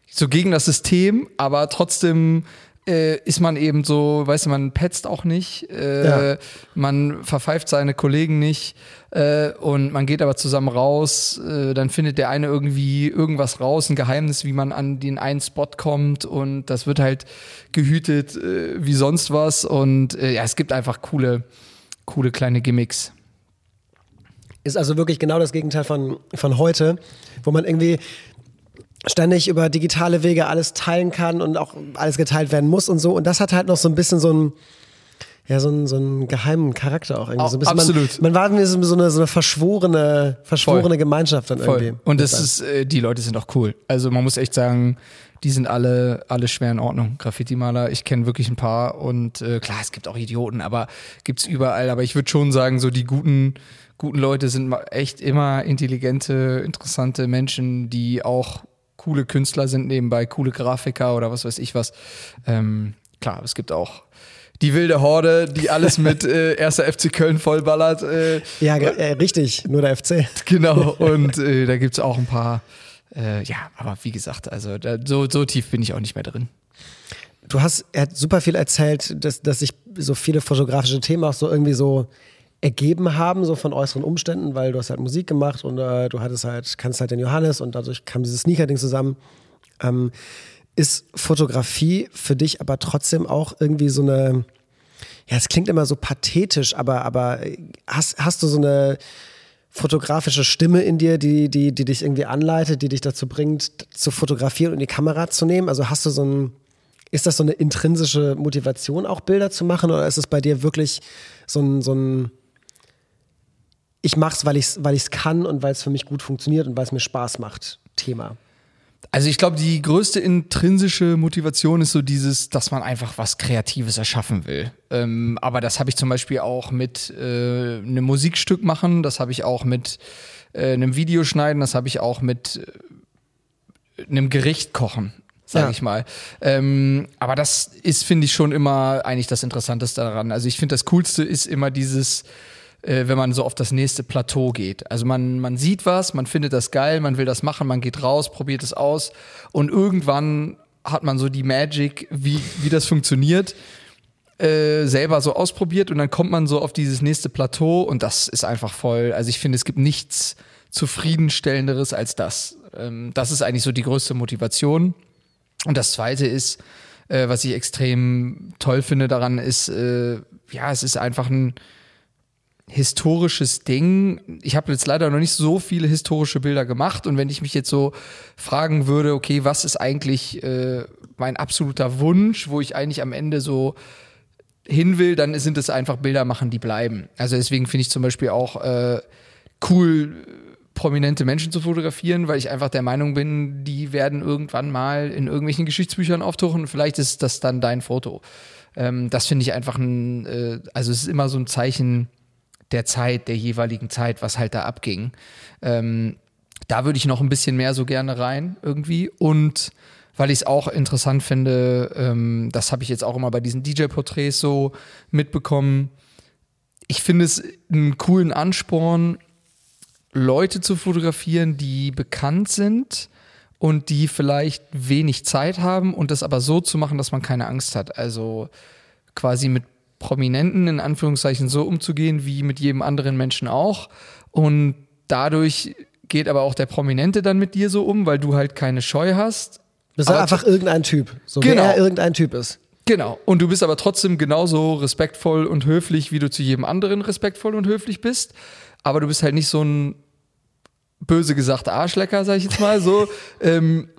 so gegen das System, aber trotzdem äh, ist man eben so, weißt du, man petzt auch nicht, äh, ja. man verpfeift seine Kollegen nicht äh, und man geht aber zusammen raus, äh, dann findet der eine irgendwie irgendwas raus, ein Geheimnis, wie man an den einen Spot kommt und das wird halt gehütet äh, wie sonst was und äh, ja, es gibt einfach coole, coole kleine Gimmicks. Ist also wirklich genau das Gegenteil von, von heute, wo man irgendwie ständig über digitale Wege alles teilen kann und auch alles geteilt werden muss und so. Und das hat halt noch so ein bisschen so ein, ja, so einen, so einen geheimen Charakter auch irgendwie. So ein bisschen, absolut. Man, man war so eine, so eine verschworene, verschworene Voll. Gemeinschaft dann Voll. irgendwie. Und das ist, äh, die Leute sind auch cool. Also man muss echt sagen, die sind alle, alle schwer in Ordnung. Graffiti-Maler, ich kenne wirklich ein paar und äh, klar, es gibt auch Idioten, aber gibt's überall. Aber ich würde schon sagen, so die guten, guten Leute sind echt immer intelligente, interessante Menschen, die auch coole Künstler sind nebenbei, coole Grafiker oder was weiß ich was. Ähm, klar, es gibt auch die wilde Horde, die alles mit äh, erster FC Köln vollballert. Äh, ja, äh, richtig, nur der FC. Genau, und äh, da gibt es auch ein paar, äh, ja, aber wie gesagt, also da, so, so tief bin ich auch nicht mehr drin. Du hast, er hat super viel erzählt, dass, dass sich so viele fotografische Themen auch so irgendwie so ergeben haben, so von äußeren Umständen, weil du hast halt Musik gemacht und äh, du hattest halt, kannst halt den Johannes und dadurch kam dieses Sneaker-Ding zusammen. Ähm, ist Fotografie für dich aber trotzdem auch irgendwie so eine, ja, es klingt immer so pathetisch, aber, aber hast, hast du so eine fotografische Stimme in dir, die, die, die dich irgendwie anleitet, die dich dazu bringt, zu fotografieren und die Kamera zu nehmen? Also hast du so ein, ist das so eine intrinsische Motivation, auch Bilder zu machen, oder ist es bei dir wirklich so ein, so ein ich mache es, weil ich es weil ich's kann und weil es für mich gut funktioniert und weil es mir Spaß macht, Thema. Also ich glaube, die größte intrinsische Motivation ist so dieses, dass man einfach was Kreatives erschaffen will. Ähm, aber das habe ich zum Beispiel auch mit äh, einem Musikstück machen, das habe ich auch mit äh, einem Video schneiden, das habe ich auch mit äh, einem Gericht kochen sage ja. ich mal. Ähm, aber das ist, finde ich, schon immer eigentlich das Interessanteste daran. Also ich finde, das Coolste ist immer dieses, äh, wenn man so auf das nächste Plateau geht. Also man, man sieht was, man findet das geil, man will das machen, man geht raus, probiert es aus und irgendwann hat man so die Magic, wie, wie das funktioniert, äh, selber so ausprobiert und dann kommt man so auf dieses nächste Plateau und das ist einfach voll. Also ich finde, es gibt nichts zufriedenstellenderes als das. Ähm, das ist eigentlich so die größte Motivation. Und das zweite ist, äh, was ich extrem toll finde daran, ist, äh, ja, es ist einfach ein, historisches Ding. Ich habe jetzt leider noch nicht so viele historische Bilder gemacht und wenn ich mich jetzt so fragen würde, okay, was ist eigentlich äh, mein absoluter Wunsch, wo ich eigentlich am Ende so hin will, dann sind es einfach Bilder machen, die bleiben. Also deswegen finde ich zum Beispiel auch äh, cool, prominente Menschen zu fotografieren, weil ich einfach der Meinung bin, die werden irgendwann mal in irgendwelchen Geschichtsbüchern auftauchen vielleicht ist das dann dein Foto. Ähm, das finde ich einfach ein, äh, also es ist immer so ein Zeichen der Zeit, der jeweiligen Zeit, was halt da abging. Ähm, da würde ich noch ein bisschen mehr so gerne rein irgendwie. Und weil ich es auch interessant finde, ähm, das habe ich jetzt auch immer bei diesen DJ-Porträts so mitbekommen. Ich finde es einen coolen Ansporn, Leute zu fotografieren, die bekannt sind und die vielleicht wenig Zeit haben und das aber so zu machen, dass man keine Angst hat. Also quasi mit Prominenten in Anführungszeichen so umzugehen wie mit jedem anderen Menschen auch. Und dadurch geht aber auch der Prominente dann mit dir so um, weil du halt keine Scheu hast. Du bist halt einfach irgendein Typ, so genau. wer er irgendein Typ ist. Genau. Und du bist aber trotzdem genauso respektvoll und höflich, wie du zu jedem anderen respektvoll und höflich bist. Aber du bist halt nicht so ein böse gesagt Arschlecker, sag ich jetzt mal so. ähm,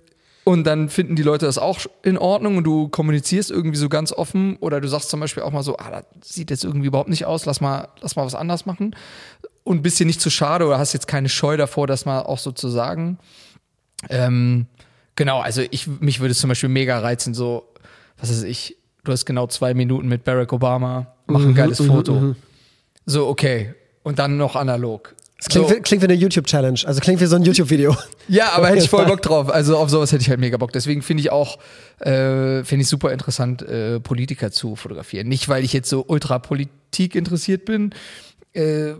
und dann finden die Leute das auch in Ordnung und du kommunizierst irgendwie so ganz offen oder du sagst zum Beispiel auch mal so, ah, das sieht jetzt irgendwie überhaupt nicht aus, lass mal, lass mal was anders machen. Und bist dir nicht zu schade oder hast jetzt keine Scheu davor, das mal auch so zu sagen. Ähm, genau, also ich, mich würde es zum Beispiel mega reizen, so, was weiß ich, du hast genau zwei Minuten mit Barack Obama, mach ein mhm, geiles mhm, Foto. Mhm, so, okay. Und dann noch analog. Das klingt, So. wie, klingt wie eine YouTube-Challenge. Also klingt wie so ein YouTube-Video. Ja, aber hätte ich voll Bock drauf. Also auf sowas hätte ich halt mega Bock. Deswegen finde ich auch, äh, finde ich super interessant, äh, Politiker zu fotografieren. Nicht, weil ich jetzt so ultra Politik interessiert bin. Äh,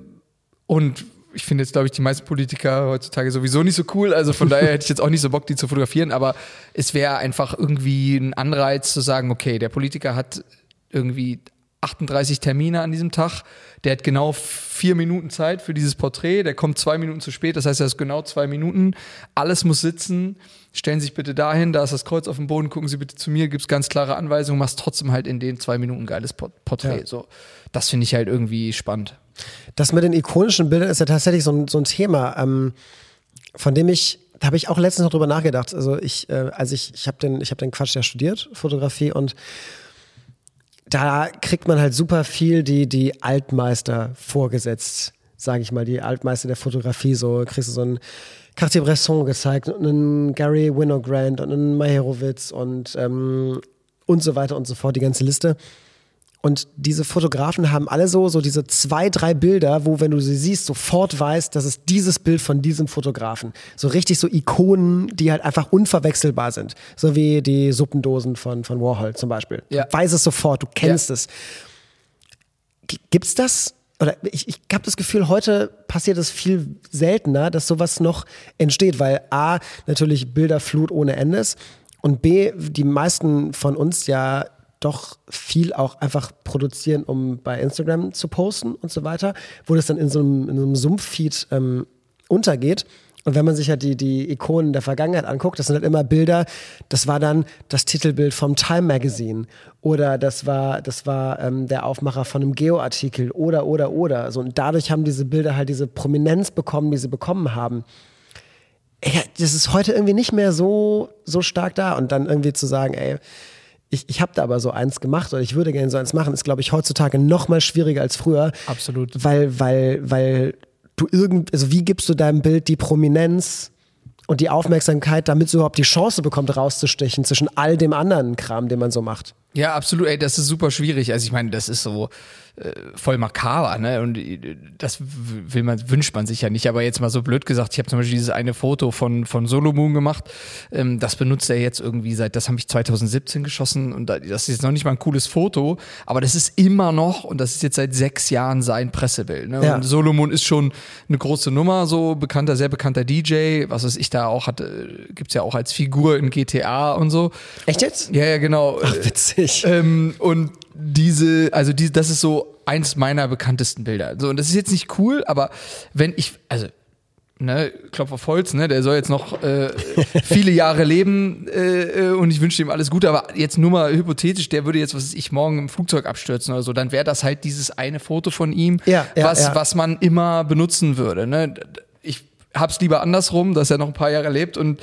und ich finde jetzt, glaube ich, die meisten Politiker heutzutage sowieso nicht so cool. Also von daher hätte ich jetzt auch nicht so Bock, die zu fotografieren. Aber es wäre einfach irgendwie ein Anreiz zu sagen, okay, der Politiker hat irgendwie 38 Termine an diesem Tag. Der hat genau vier Minuten Zeit für dieses Porträt. Der kommt zwei Minuten zu spät. Das heißt, er ist genau zwei Minuten. Alles muss sitzen. Stellen Sie sich bitte dahin. Da ist das Kreuz auf dem Boden. Gucken Sie bitte zu mir. Gibt es ganz klare Anweisungen. Machst trotzdem halt in den zwei Minuten ein geiles Port- Porträt. Ja. So, das finde ich halt irgendwie spannend. Das mit den ikonischen Bildern ist ja tatsächlich so ein, so ein Thema, ähm, von dem ich, da habe ich auch letztens noch drüber nachgedacht. Also ich, äh, also ich, ich habe den, ich habe den Quatsch ja studiert, Fotografie und da kriegt man halt super viel die, die Altmeister vorgesetzt, sage ich mal, die Altmeister der Fotografie. So kriegst du so einen Cartier-Bresson gezeigt und einen Gary Winogrand und einen Meyerowitz und, ähm, und so weiter und so fort, die ganze Liste. Und diese Fotografen haben alle so, so diese zwei, drei Bilder, wo, wenn du sie siehst, sofort weißt, das ist dieses Bild von diesem Fotografen. So richtig so Ikonen, die halt einfach unverwechselbar sind. So wie die Suppendosen von, von Warhol zum Beispiel. Ja. Du weißt es sofort, du kennst Ja. es. Gibt's das? Oder ich, ich habe das Gefühl, heute passiert es viel seltener, dass sowas noch entsteht, weil A, natürlich Bilderflut ohne Ende ist und B, die meisten von uns ja doch viel auch einfach produzieren, um bei Instagram zu posten und so weiter, wo das dann in so einem, in so einem Sumpffeed ähm, untergeht. Und wenn man sich halt die, die Ikonen der Vergangenheit anguckt, das sind halt immer Bilder, das war dann das Titelbild vom Time Magazine oder das war, das war ähm, der Aufmacher von einem Geo-Artikel oder, oder, oder. So, und dadurch haben diese Bilder halt diese Prominenz bekommen, die sie bekommen haben. Ja, das ist heute irgendwie nicht mehr so, so stark da. Und dann irgendwie zu sagen, ey, ich, ich habe da aber so eins gemacht oder ich würde gerne so eins machen, ist, glaube ich, heutzutage noch mal schwieriger als früher. Absolut. Weil, weil, weil du irgend, also wie gibst du deinem Bild die Prominenz und die Aufmerksamkeit, damit es überhaupt die Chance bekommt, rauszustechen zwischen all dem anderen Kram, den man so macht? Ja, absolut. Ey, das ist super schwierig. Also ich meine, das ist so äh, voll makaber, ne? Und äh, das will man, wünscht man sich ja nicht. Aber jetzt mal so blöd gesagt, ich habe zum Beispiel dieses eine Foto von von Solomon gemacht. Ähm, das benutzt er jetzt irgendwie seit, das habe ich 2017 geschossen und da- das ist jetzt noch nicht mal ein cooles Foto, aber das ist immer noch und das ist jetzt seit sechs Jahren sein Pressebild. Ne? Ja. Und Solomon ist schon eine große Nummer, so bekannter, sehr bekannter DJ, was weiß ich da auch hatte, gibt's ja auch als Figur in GTA und so. Echt jetzt? Ja, ja, genau. Ach, witzig. Ähm, und diese, also die, das ist so eins meiner bekanntesten Bilder. So, und das ist jetzt nicht cool, aber wenn ich, also, ne, Klopf auf Holz, ne, der soll jetzt noch äh, viele Jahre leben äh, äh, und ich wünsche ihm alles Gute, aber jetzt nur mal hypothetisch, der würde jetzt, was weiß ich, morgen im Flugzeug abstürzen oder so, dann wäre das halt dieses eine Foto von ihm, Ja, ja, was, ja. was man immer benutzen würde. Ne? Ich hab's lieber andersrum, dass er noch ein paar Jahre lebt und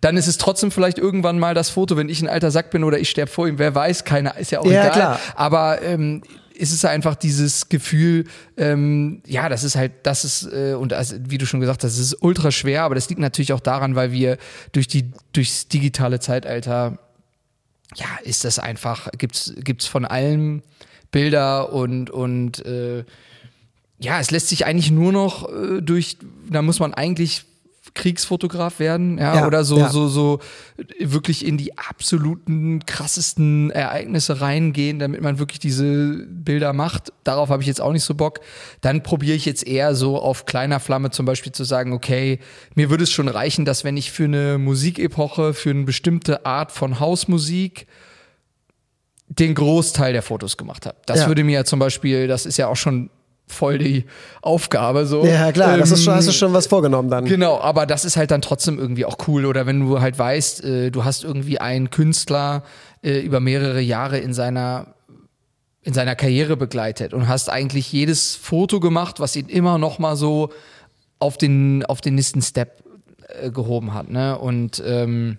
dann ist es trotzdem vielleicht irgendwann mal das Foto, wenn ich ein alter Sack bin oder ich sterbe vor ihm, wer weiß, keiner, ist ja auch Ja, egal. klar. Aber ähm, ist es einfach dieses Gefühl, ähm, ja, das ist halt, das ist, äh, und also, wie du schon gesagt hast, es ist ultra schwer, aber das liegt natürlich auch daran, weil wir durch die, durchs digitale Zeitalter, ja, ist das einfach, gibt's, gibt's von allem Bilder und, und äh, ja, es lässt sich eigentlich nur noch äh, durch, da muss man eigentlich Kriegsfotograf werden, ja, Ja, oder so, ja. so, so wirklich in die absoluten krassesten Ereignisse reingehen, damit man wirklich diese Bilder macht. Darauf habe ich jetzt auch nicht so Bock. Dann probiere ich jetzt eher so auf kleiner Flamme zum Beispiel zu sagen, okay, mir würde es schon reichen, dass wenn ich für eine Musikepoche, für eine bestimmte Art von Hausmusik den Großteil der Fotos gemacht habe. Das Ja. würde mir ja zum Beispiel, das ist ja auch schon voll die Aufgabe so. Ja, klar, das ist schon, Ähm, hast du schon was vorgenommen dann. Genau, aber das ist halt dann trotzdem irgendwie auch cool. Oder wenn du halt weißt, äh, du hast irgendwie einen Künstler äh, über mehrere Jahre in seiner in seiner Karriere begleitet und hast eigentlich jedes Foto gemacht, was ihn immer noch mal so auf den auf den nächsten Step äh, gehoben hat. Ne? Und ähm,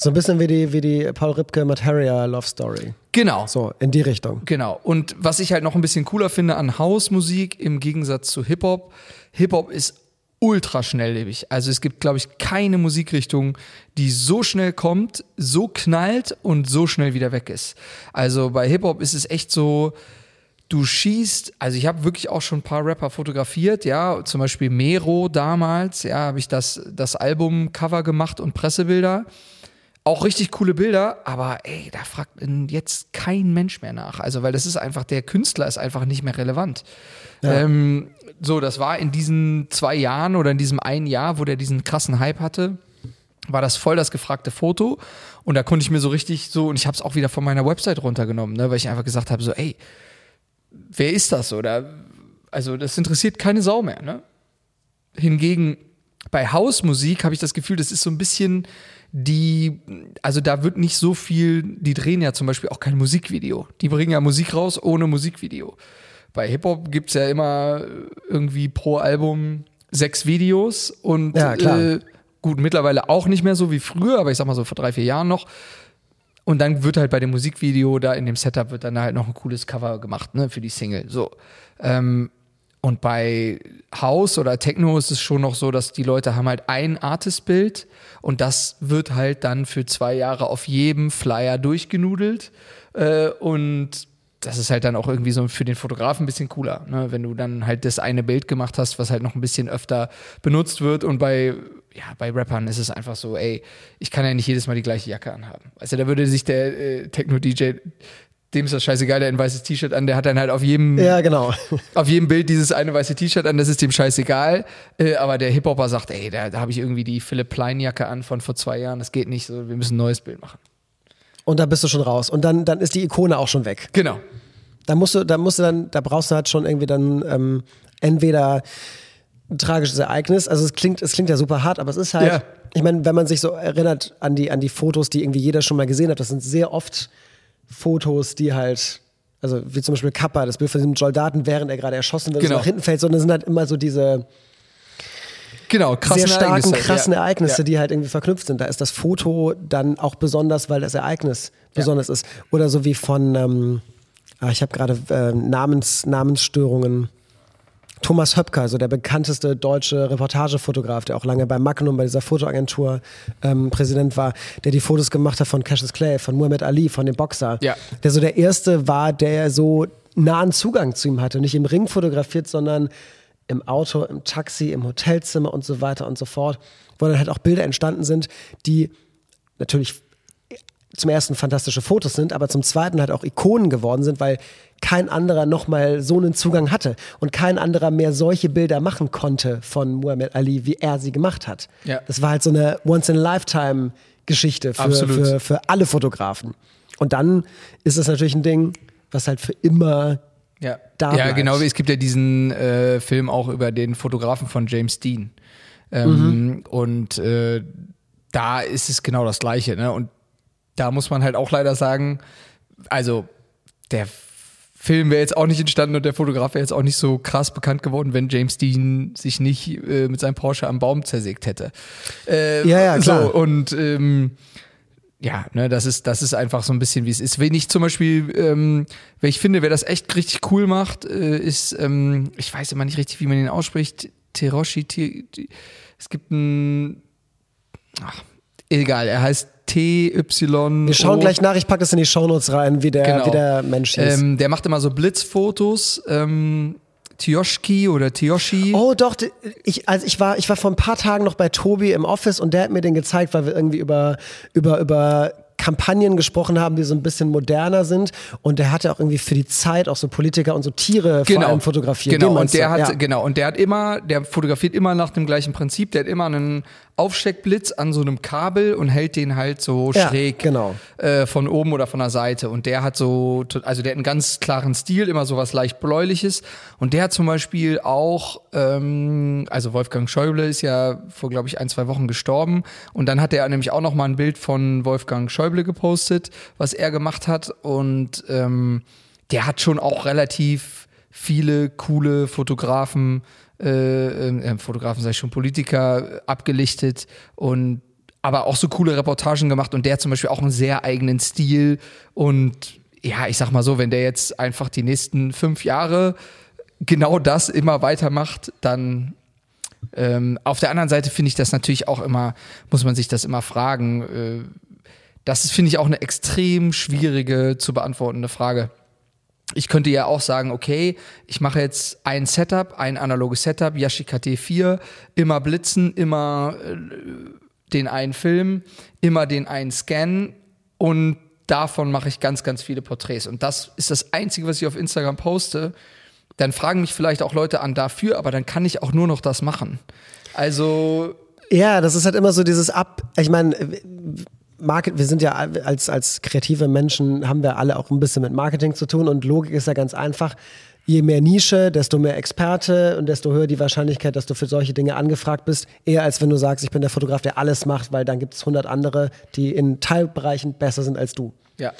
So ein bisschen wie die, wie die Paul Ripke Materia Love Story. genau. So, in die Richtung. Genau. Und was ich halt noch ein bisschen cooler finde an Hausmusik im Gegensatz zu Hip-Hop, Hip-Hop ist ultra schnelllebig. Also es gibt, glaube ich, keine Musikrichtung, die so schnell kommt, so knallt und so schnell wieder weg ist. Also bei Hip-Hop ist es echt so, du schießt, also ich habe wirklich auch schon ein paar Rapper fotografiert, ja, zum Beispiel Mero damals, ja, habe ich das, das Albumcover gemacht und Pressebilder. Auch richtig coole Bilder, aber ey, da fragt jetzt kein Mensch mehr nach. Also, weil das ist einfach, der Künstler ist einfach nicht mehr relevant. Ja. Ähm, so, das war in diesen zwei Jahren oder in diesem einen Jahr, wo der diesen krassen Hype hatte, war das voll das gefragte Foto. Und da konnte ich mir so richtig so, und ich habe es auch wieder von meiner Website runtergenommen, ne, weil ich einfach gesagt habe, so, ey, wer ist das? Oder also das interessiert keine Sau mehr. Ne? Hingegen bei Hausmusik habe ich das Gefühl, das ist so ein bisschen die, also da wird nicht so viel, die drehen ja zum Beispiel auch kein Musikvideo. Die bringen ja Musik raus ohne Musikvideo. Bei Hip-Hop gibt es ja immer irgendwie pro Album sechs Videos und ja, äh, gut, mittlerweile auch nicht mehr so wie früher, aber ich sag mal so vor drei, vier Jahren noch. Und dann wird halt bei dem Musikvideo da in dem Setup wird dann halt noch ein cooles Cover gemacht, ne, für die Single. So. Ähm, und bei House oder Techno ist es schon noch so, dass die Leute haben halt ein Artist-Bild und das wird halt dann für zwei Jahre auf jedem Flyer durchgenudelt. Äh, und das ist halt dann auch irgendwie so für den Fotografen ein bisschen cooler, ne? wenn du dann halt das eine Bild gemacht hast, was halt noch ein bisschen öfter benutzt wird. Und bei ja, bei Rappern ist es einfach so, ey, ich kann ja nicht jedes Mal die gleiche Jacke anhaben. Also da würde sich der äh, Techno-DJ, dem ist das scheißegal, der ein weißes T-Shirt an, der hat dann halt auf jedem, ja, genau. auf jedem Bild dieses eine weiße T-Shirt an, das ist dem scheißegal. Äh, aber der Hip-Hopper sagt, ey, da, da habe ich irgendwie die Philipp Plein-Jacke an von vor zwei Jahren, das geht nicht, so, wir müssen ein neues Bild machen. Und da bist du schon raus. Und dann, dann ist die Ikone auch schon weg. Genau. Da musst du, da musst du dann, da brauchst du halt schon irgendwie dann ähm, entweder ein tragisches Ereignis. Also es klingt, es klingt ja super hart, aber es ist halt, ja. ich meine, wenn man sich so erinnert an die, an die Fotos, die irgendwie jeder schon mal gesehen hat, das sind sehr oft Fotos, die halt, also wie zum Beispiel Kappa, das Bild von diesem Soldaten, während er gerade erschossen wird, genau. so nach hinten fällt, sondern es sind halt immer so diese genau, sehr starken, Ereignisse. krassen ja. Ereignisse, ja. die halt irgendwie verknüpft sind. Da ist das Foto dann auch besonders, weil das Ereignis besonders ist. Oder so wie von, ähm, ah, ich habe gerade äh, Namens, Namensstörungen Thomas Höpker, also der bekannteste deutsche Reportagefotograf, der auch lange bei Magnum, bei dieser Fotoagentur ähm, Präsident war, der die Fotos gemacht hat von Cassius Clay, von Muhammad Ali, von dem Boxer. Ja. Der so der erste war, der so nahen Zugang zu ihm hatte. Nicht im Ring fotografiert, sondern im Auto, im Taxi, im Hotelzimmer und so weiter und so fort. Wo dann halt auch Bilder entstanden sind, die natürlich zum ersten fantastische Fotos sind, aber zum zweiten halt auch Ikonen geworden sind, weil kein anderer nochmal so einen Zugang hatte und kein anderer mehr solche Bilder machen konnte von Muhammad Ali, wie er sie gemacht hat. Ja. Das war halt so eine Once-in-a-Lifetime-Geschichte für, für, für alle Fotografen. Und dann ist es natürlich ein Ding, was halt für immer ja. da Ja, bleibt. genau. Es gibt ja diesen äh, Film auch über den Fotografen von James Dean. Ähm, mhm. Und äh, da ist es genau das Gleiche. Ne? Und da muss man halt auch leider sagen, also der Film wäre jetzt auch nicht entstanden und der Fotograf wäre jetzt auch nicht so krass bekannt geworden, wenn James Dean sich nicht äh, mit seinem Porsche am Baum zersägt hätte. Äh, ja, ja, klar. So, und ähm, ja, ne, das ist, das ist einfach so ein bisschen, wie es ist. Wenn ich zum Beispiel, ähm, wer ich finde, wer das echt richtig cool macht, äh, ist, ähm, ich weiß immer nicht richtig, wie man ihn ausspricht, Teroshi, es gibt ein, ach, egal, er heißt TY. Wir schauen gleich nach, ich packe das in die Shownotes rein, wie der, Genau. wie der Mensch hieß. Ähm, der macht immer so Blitzfotos. Ähm, Tioshki oder Tioshi. Oh doch, ich, also ich war, ich war vor ein paar Tagen noch bei Tobi im Office und der hat mir den gezeigt, weil wir irgendwie über, über, über Kampagnen gesprochen haben, die so ein bisschen moderner sind. Und der hatte auch irgendwie für die Zeit auch so Politiker und so Tiere vor allem fotografiert. Genau, und der du? hat, ja. genau, und der hat immer, der fotografiert immer nach dem gleichen Prinzip, der hat immer einen Aufsteckblitz an so einem Kabel und hält den halt so Ja, schräg genau. äh, von oben oder von der Seite. Und der hat so, also der hat einen ganz klaren Stil, immer so was leicht bläuliches. Und der hat zum Beispiel auch, ähm, also Wolfgang Schäuble ist ja vor, glaube ich, ein, zwei Wochen gestorben. Und dann hat er nämlich auch noch mal ein Bild von Wolfgang Schäuble gepostet, was er gemacht hat. Und ähm, der hat schon auch relativ viele coole Fotografen, äh, äh, Fotografen sei schon Politiker abgelichtet und aber auch so coole Reportagen gemacht und der zum Beispiel auch einen sehr eigenen Stil und ja, ich sag mal so, wenn der jetzt einfach die nächsten fünf Jahre genau das immer weitermacht, dann ähm, auf der anderen Seite finde ich das natürlich auch immer, muss man sich das immer fragen. Äh, das ist, finde ich, auch eine extrem schwierige zu beantwortende Frage. Ich könnte ja auch sagen, okay, ich mache jetzt ein Setup, ein analoges Setup, Yashica T4, immer blitzen, immer äh, den einen Film, immer den einen Scan und davon mache ich ganz, ganz viele Porträts. Und das ist das Einzige, was ich auf Instagram poste. Dann fragen mich vielleicht auch Leute an dafür, aber dann kann ich auch nur noch das machen. Also. Ja, das ist halt immer so dieses Ab. Ich meine, Market, wir sind ja als, als kreative Menschen, haben wir alle auch ein bisschen mit Marketing zu tun und Logik ist ja ganz einfach. Je mehr Nische, desto mehr Experte und desto höher die Wahrscheinlichkeit, dass du für solche Dinge angefragt bist. Eher als wenn du sagst, ich bin der Fotograf, der alles macht, weil dann gibt es 100 andere, die in Teilbereichen besser sind als du. Ja.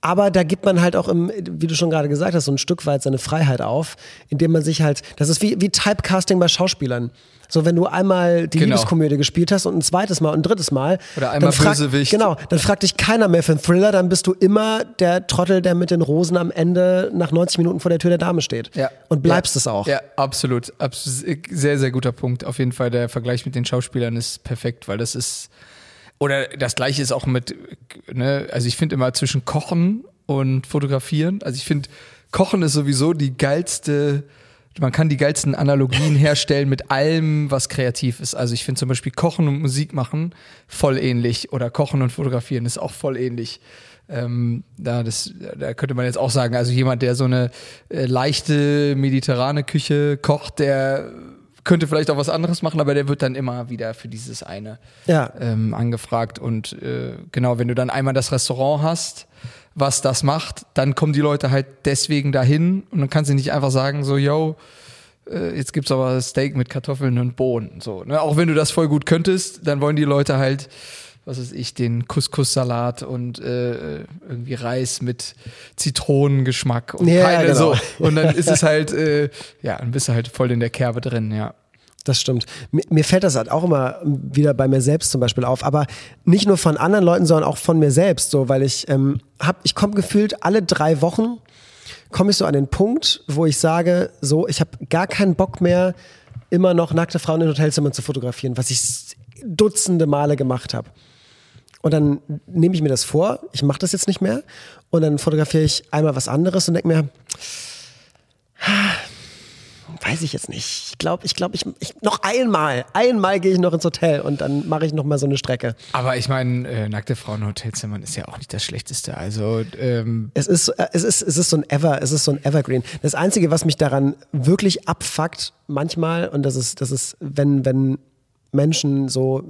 Aber da gibt man halt auch, im, wie du schon gerade gesagt hast, so ein Stück weit seine Freiheit auf, indem man sich halt, das ist wie, wie Typecasting bei Schauspielern. So, wenn du einmal die genau. Liebeskomödie gespielt hast und ein zweites Mal und ein drittes Mal. Oder einmal frag, Bösewicht. Genau, dann fragt dich keiner mehr für einen Thriller, dann bist du immer der Trottel, der mit den Rosen am Ende nach 90 Minuten vor der Tür der Dame steht. Ja. Und bleibst ja. es auch. Ja, absolut. Sehr, sehr guter Punkt. Auf jeden Fall, der Vergleich mit den Schauspielern ist perfekt, weil das ist. Oder das gleiche ist auch mit, ne, also ich finde immer zwischen Kochen und Fotografieren. Also ich finde, Kochen ist sowieso die geilste man kann die geilsten Analogien herstellen mit allem, was kreativ ist. Also ich finde zum Beispiel Kochen und Musik machen voll ähnlich oder Kochen und Fotografieren ist auch voll ähnlich. Ähm, da, das, da könnte man jetzt auch sagen, also jemand, der so eine äh, leichte mediterrane Küche kocht, der könnte vielleicht auch was anderes machen, aber der wird dann immer wieder für dieses eine ja. ähm, angefragt. Und äh, genau, wenn du dann einmal das Restaurant hast, was das macht, dann kommen die Leute halt deswegen dahin und dann kannst du nicht einfach sagen, so, yo, äh, jetzt gibt's aber Steak mit Kartoffeln und Bohnen. So, ne? Auch wenn du das voll gut könntest, dann wollen die Leute halt, was weiß ich, den Couscous-Salat und äh, irgendwie Reis mit Zitronengeschmack und ja, keine genau. so. Und dann ist es halt, äh, ja, dann bist du halt voll in der Kerbe drin, ja. Das stimmt. Mir, mir, fällt das halt auch immer wieder bei mir selbst zum Beispiel auf, aber nicht nur von anderen Leuten, sondern auch von mir selbst, so, weil ich ähm, hab, ich komme gefühlt alle drei Wochen komme ich so an den Punkt, wo ich sage, so, ich habe gar keinen Bock mehr, immer noch nackte Frauen in Hotelzimmern zu fotografieren, was ich dutzende Male gemacht habe. Und dann nehme ich mir das vor, ich mache das jetzt nicht mehr und dann fotografiere ich einmal was anderes und denke mir, weiß ich jetzt nicht. Ich glaube, ich glaube, ich, ich, noch einmal, einmal gehe ich noch ins Hotel und dann mache ich noch mal so eine Strecke. Aber ich meine, äh, nackte Frauen in Hotelzimmern ist ja auch nicht das Schlechteste. Also ähm es ist, äh, es ist, es ist so ein Ever, es ist so ein Evergreen. Das Einzige, was mich daran wirklich abfuckt, manchmal, und das ist, das ist, wenn, wenn Menschen so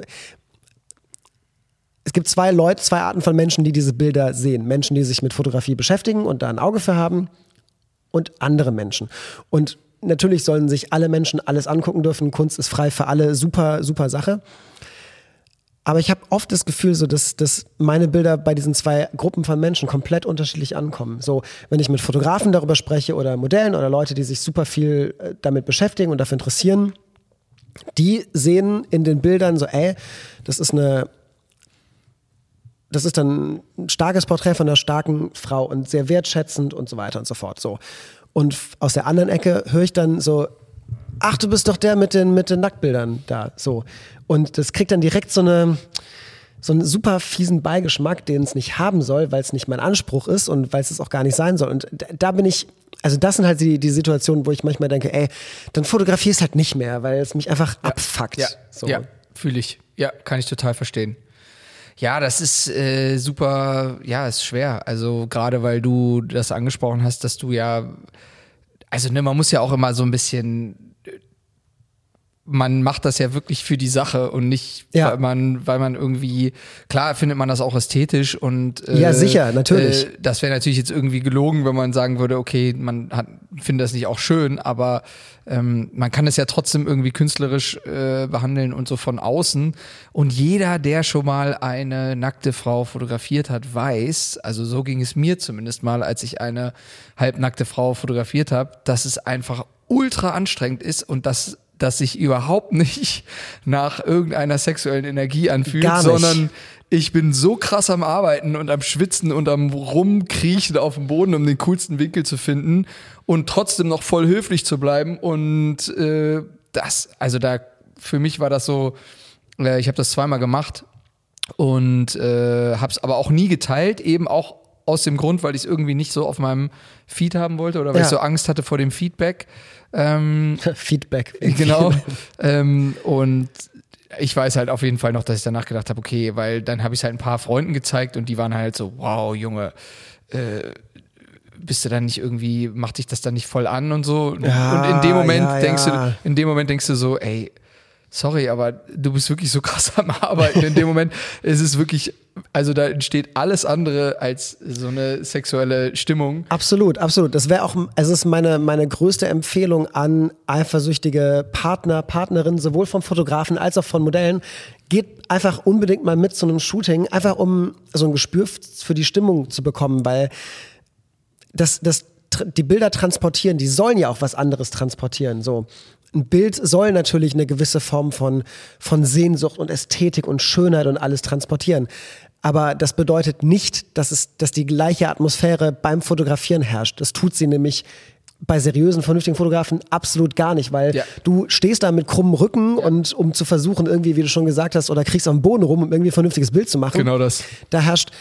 es gibt zwei Leute, zwei Arten von Menschen, die diese Bilder sehen. Menschen, die sich mit Fotografie beschäftigen und da ein Auge für haben und andere Menschen. Und natürlich sollen sich alle Menschen alles angucken dürfen. Kunst ist frei für alle. Super, super Sache. Aber ich habe oft das Gefühl, so dass, dass meine Bilder bei diesen zwei Gruppen von Menschen komplett unterschiedlich ankommen. So, wenn ich mit Fotografen darüber spreche oder Modellen oder Leute, die sich super viel äh, damit beschäftigen und dafür interessieren, die sehen in den Bildern so, ey, das ist eine, das ist dann ein starkes Porträt von einer starken Frau und sehr wertschätzend und so weiter und so fort. So. Und aus der anderen Ecke höre ich dann so, ach, du bist doch der mit den, mit den Nacktbildern da. So. Und das kriegt dann direkt so eine, so einen super fiesen Beigeschmack, den es nicht haben soll, weil es nicht mein Anspruch ist und weil es es auch gar nicht sein soll. Und da bin ich, also das sind halt die, die Situationen, wo ich manchmal denke, ey, dann fotografiere es halt nicht mehr, weil es mich einfach ja. abfuckt. Ja, so. ja fühle ich. Ja, kann ich total verstehen. Ja, das ist äh, super, ja, ist schwer. Also gerade weil du das angesprochen hast, dass du ja, also ne, man muss ja auch immer so ein bisschen man macht das ja wirklich für die Sache und nicht, ja. weil man, weil man irgendwie, klar findet man das auch ästhetisch und äh, ja sicher, natürlich. Äh, das wäre natürlich jetzt irgendwie gelogen, wenn man sagen würde, okay, man hat, findet das nicht auch schön, aber ähm, man kann es ja trotzdem irgendwie künstlerisch äh, behandeln und so von außen. Und jeder, der schon mal eine nackte Frau fotografiert hat, weiß, also so ging es mir zumindest mal, als ich eine halbnackte Frau fotografiert habe, dass es einfach ultra anstrengend ist und dass das sich überhaupt nicht nach irgendeiner sexuellen Energie anfühlt, sondern ich bin so krass am Arbeiten und am Schwitzen und am Rumkriechen auf dem Boden, um den coolsten Winkel zu finden und trotzdem noch voll höflich zu bleiben. Und äh, das, also da, für mich war das so, äh, ich habe das zweimal gemacht und äh, habe es aber auch nie geteilt, eben auch aus dem Grund, weil ich es irgendwie nicht so auf meinem Feed haben wollte oder weil Ja. ich so Angst hatte vor dem Feedback. Ähm, Feedback. genau. ähm, und ich weiß halt auf jeden Fall noch, dass ich danach gedacht habe, okay, weil dann habe ich es halt ein paar Freunden gezeigt und die waren halt so, wow, Junge, äh, bist du dann nicht irgendwie, macht dich das dann nicht voll an und so. Ja, und in dem Moment ja, denkst ja. du, in dem Moment denkst du so, ey, sorry, aber du bist wirklich so krass am Arbeiten. In dem Moment ist es wirklich, also da entsteht alles andere als so eine sexuelle Stimmung. Absolut, absolut. Das wäre auch, also es ist meine, meine größte Empfehlung an eifersüchtige Partner, Partnerinnen, sowohl vom Fotografen als auch von Modellen. Geht einfach unbedingt mal mit zu einem Shooting, einfach um so ein Gespür für die Stimmung zu bekommen, weil das, das, die Bilder transportieren, die sollen ja auch was anderes transportieren. So. Ein Bild soll natürlich eine gewisse Form von, von Sehnsucht und Ästhetik und Schönheit und alles transportieren. Aber das bedeutet nicht, dass, es, dass die gleiche Atmosphäre beim Fotografieren herrscht. Das tut sie nämlich bei seriösen, vernünftigen Fotografen absolut gar nicht, weil Ja. du stehst da mit krummem Rücken und um zu versuchen, irgendwie, wie du schon gesagt hast, oder kriegst am Boden rum, um irgendwie ein vernünftiges Bild zu machen. Genau das. Da herrscht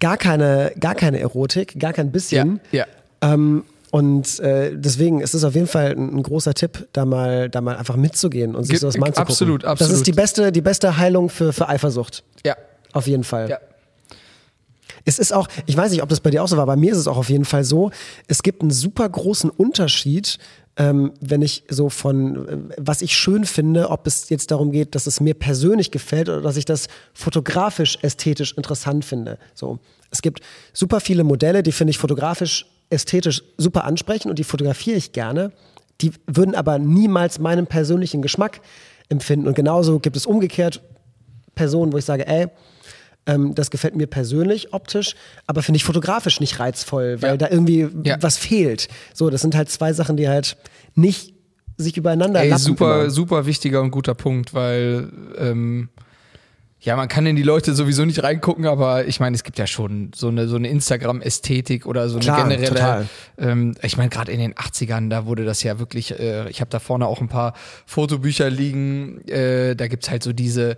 gar keine, gar keine Erotik, gar kein bisschen. ja. Ähm, und äh, deswegen ist es auf jeden Fall ein, ein großer Tipp, da mal, da mal einfach mitzugehen und sich Ge- sowas mal anzugucken. absolut, Das absolut. ist die beste, die beste Heilung für, für Eifersucht. Ja. Auf jeden Fall. Ja. Es ist auch, ich weiß nicht, ob das bei dir auch so war, bei mir ist es auch auf jeden Fall so, es gibt einen super großen Unterschied, ähm, wenn ich so von, äh, was ich schön finde, ob es jetzt darum geht, dass es mir persönlich gefällt oder dass ich das fotografisch, ästhetisch interessant finde. So, es gibt super viele Modelle, die finde ich fotografisch, ästhetisch super ansprechen und die fotografiere ich gerne. Die würden aber niemals meinen persönlichen Geschmack empfinden. Und genauso gibt es umgekehrt Personen, wo ich sage, ey, ähm, das gefällt mir persönlich optisch, aber finde ich fotografisch nicht reizvoll, weil Ja. da irgendwie Ja. was fehlt. So, das sind halt zwei Sachen, die halt nicht sich übereinander Ey, super, immer. super wichtiger und guter Punkt, weil ähm, ja, man kann in die Leute sowieso nicht reingucken, aber ich meine, es gibt ja schon so eine, so eine Instagram-Ästhetik oder so eine Klar, generelle. total. Ähm, ich meine, gerade in den 80ern, da wurde das ja wirklich, äh, ich habe da vorne auch ein paar Fotobücher liegen, äh, da gibt's halt so diese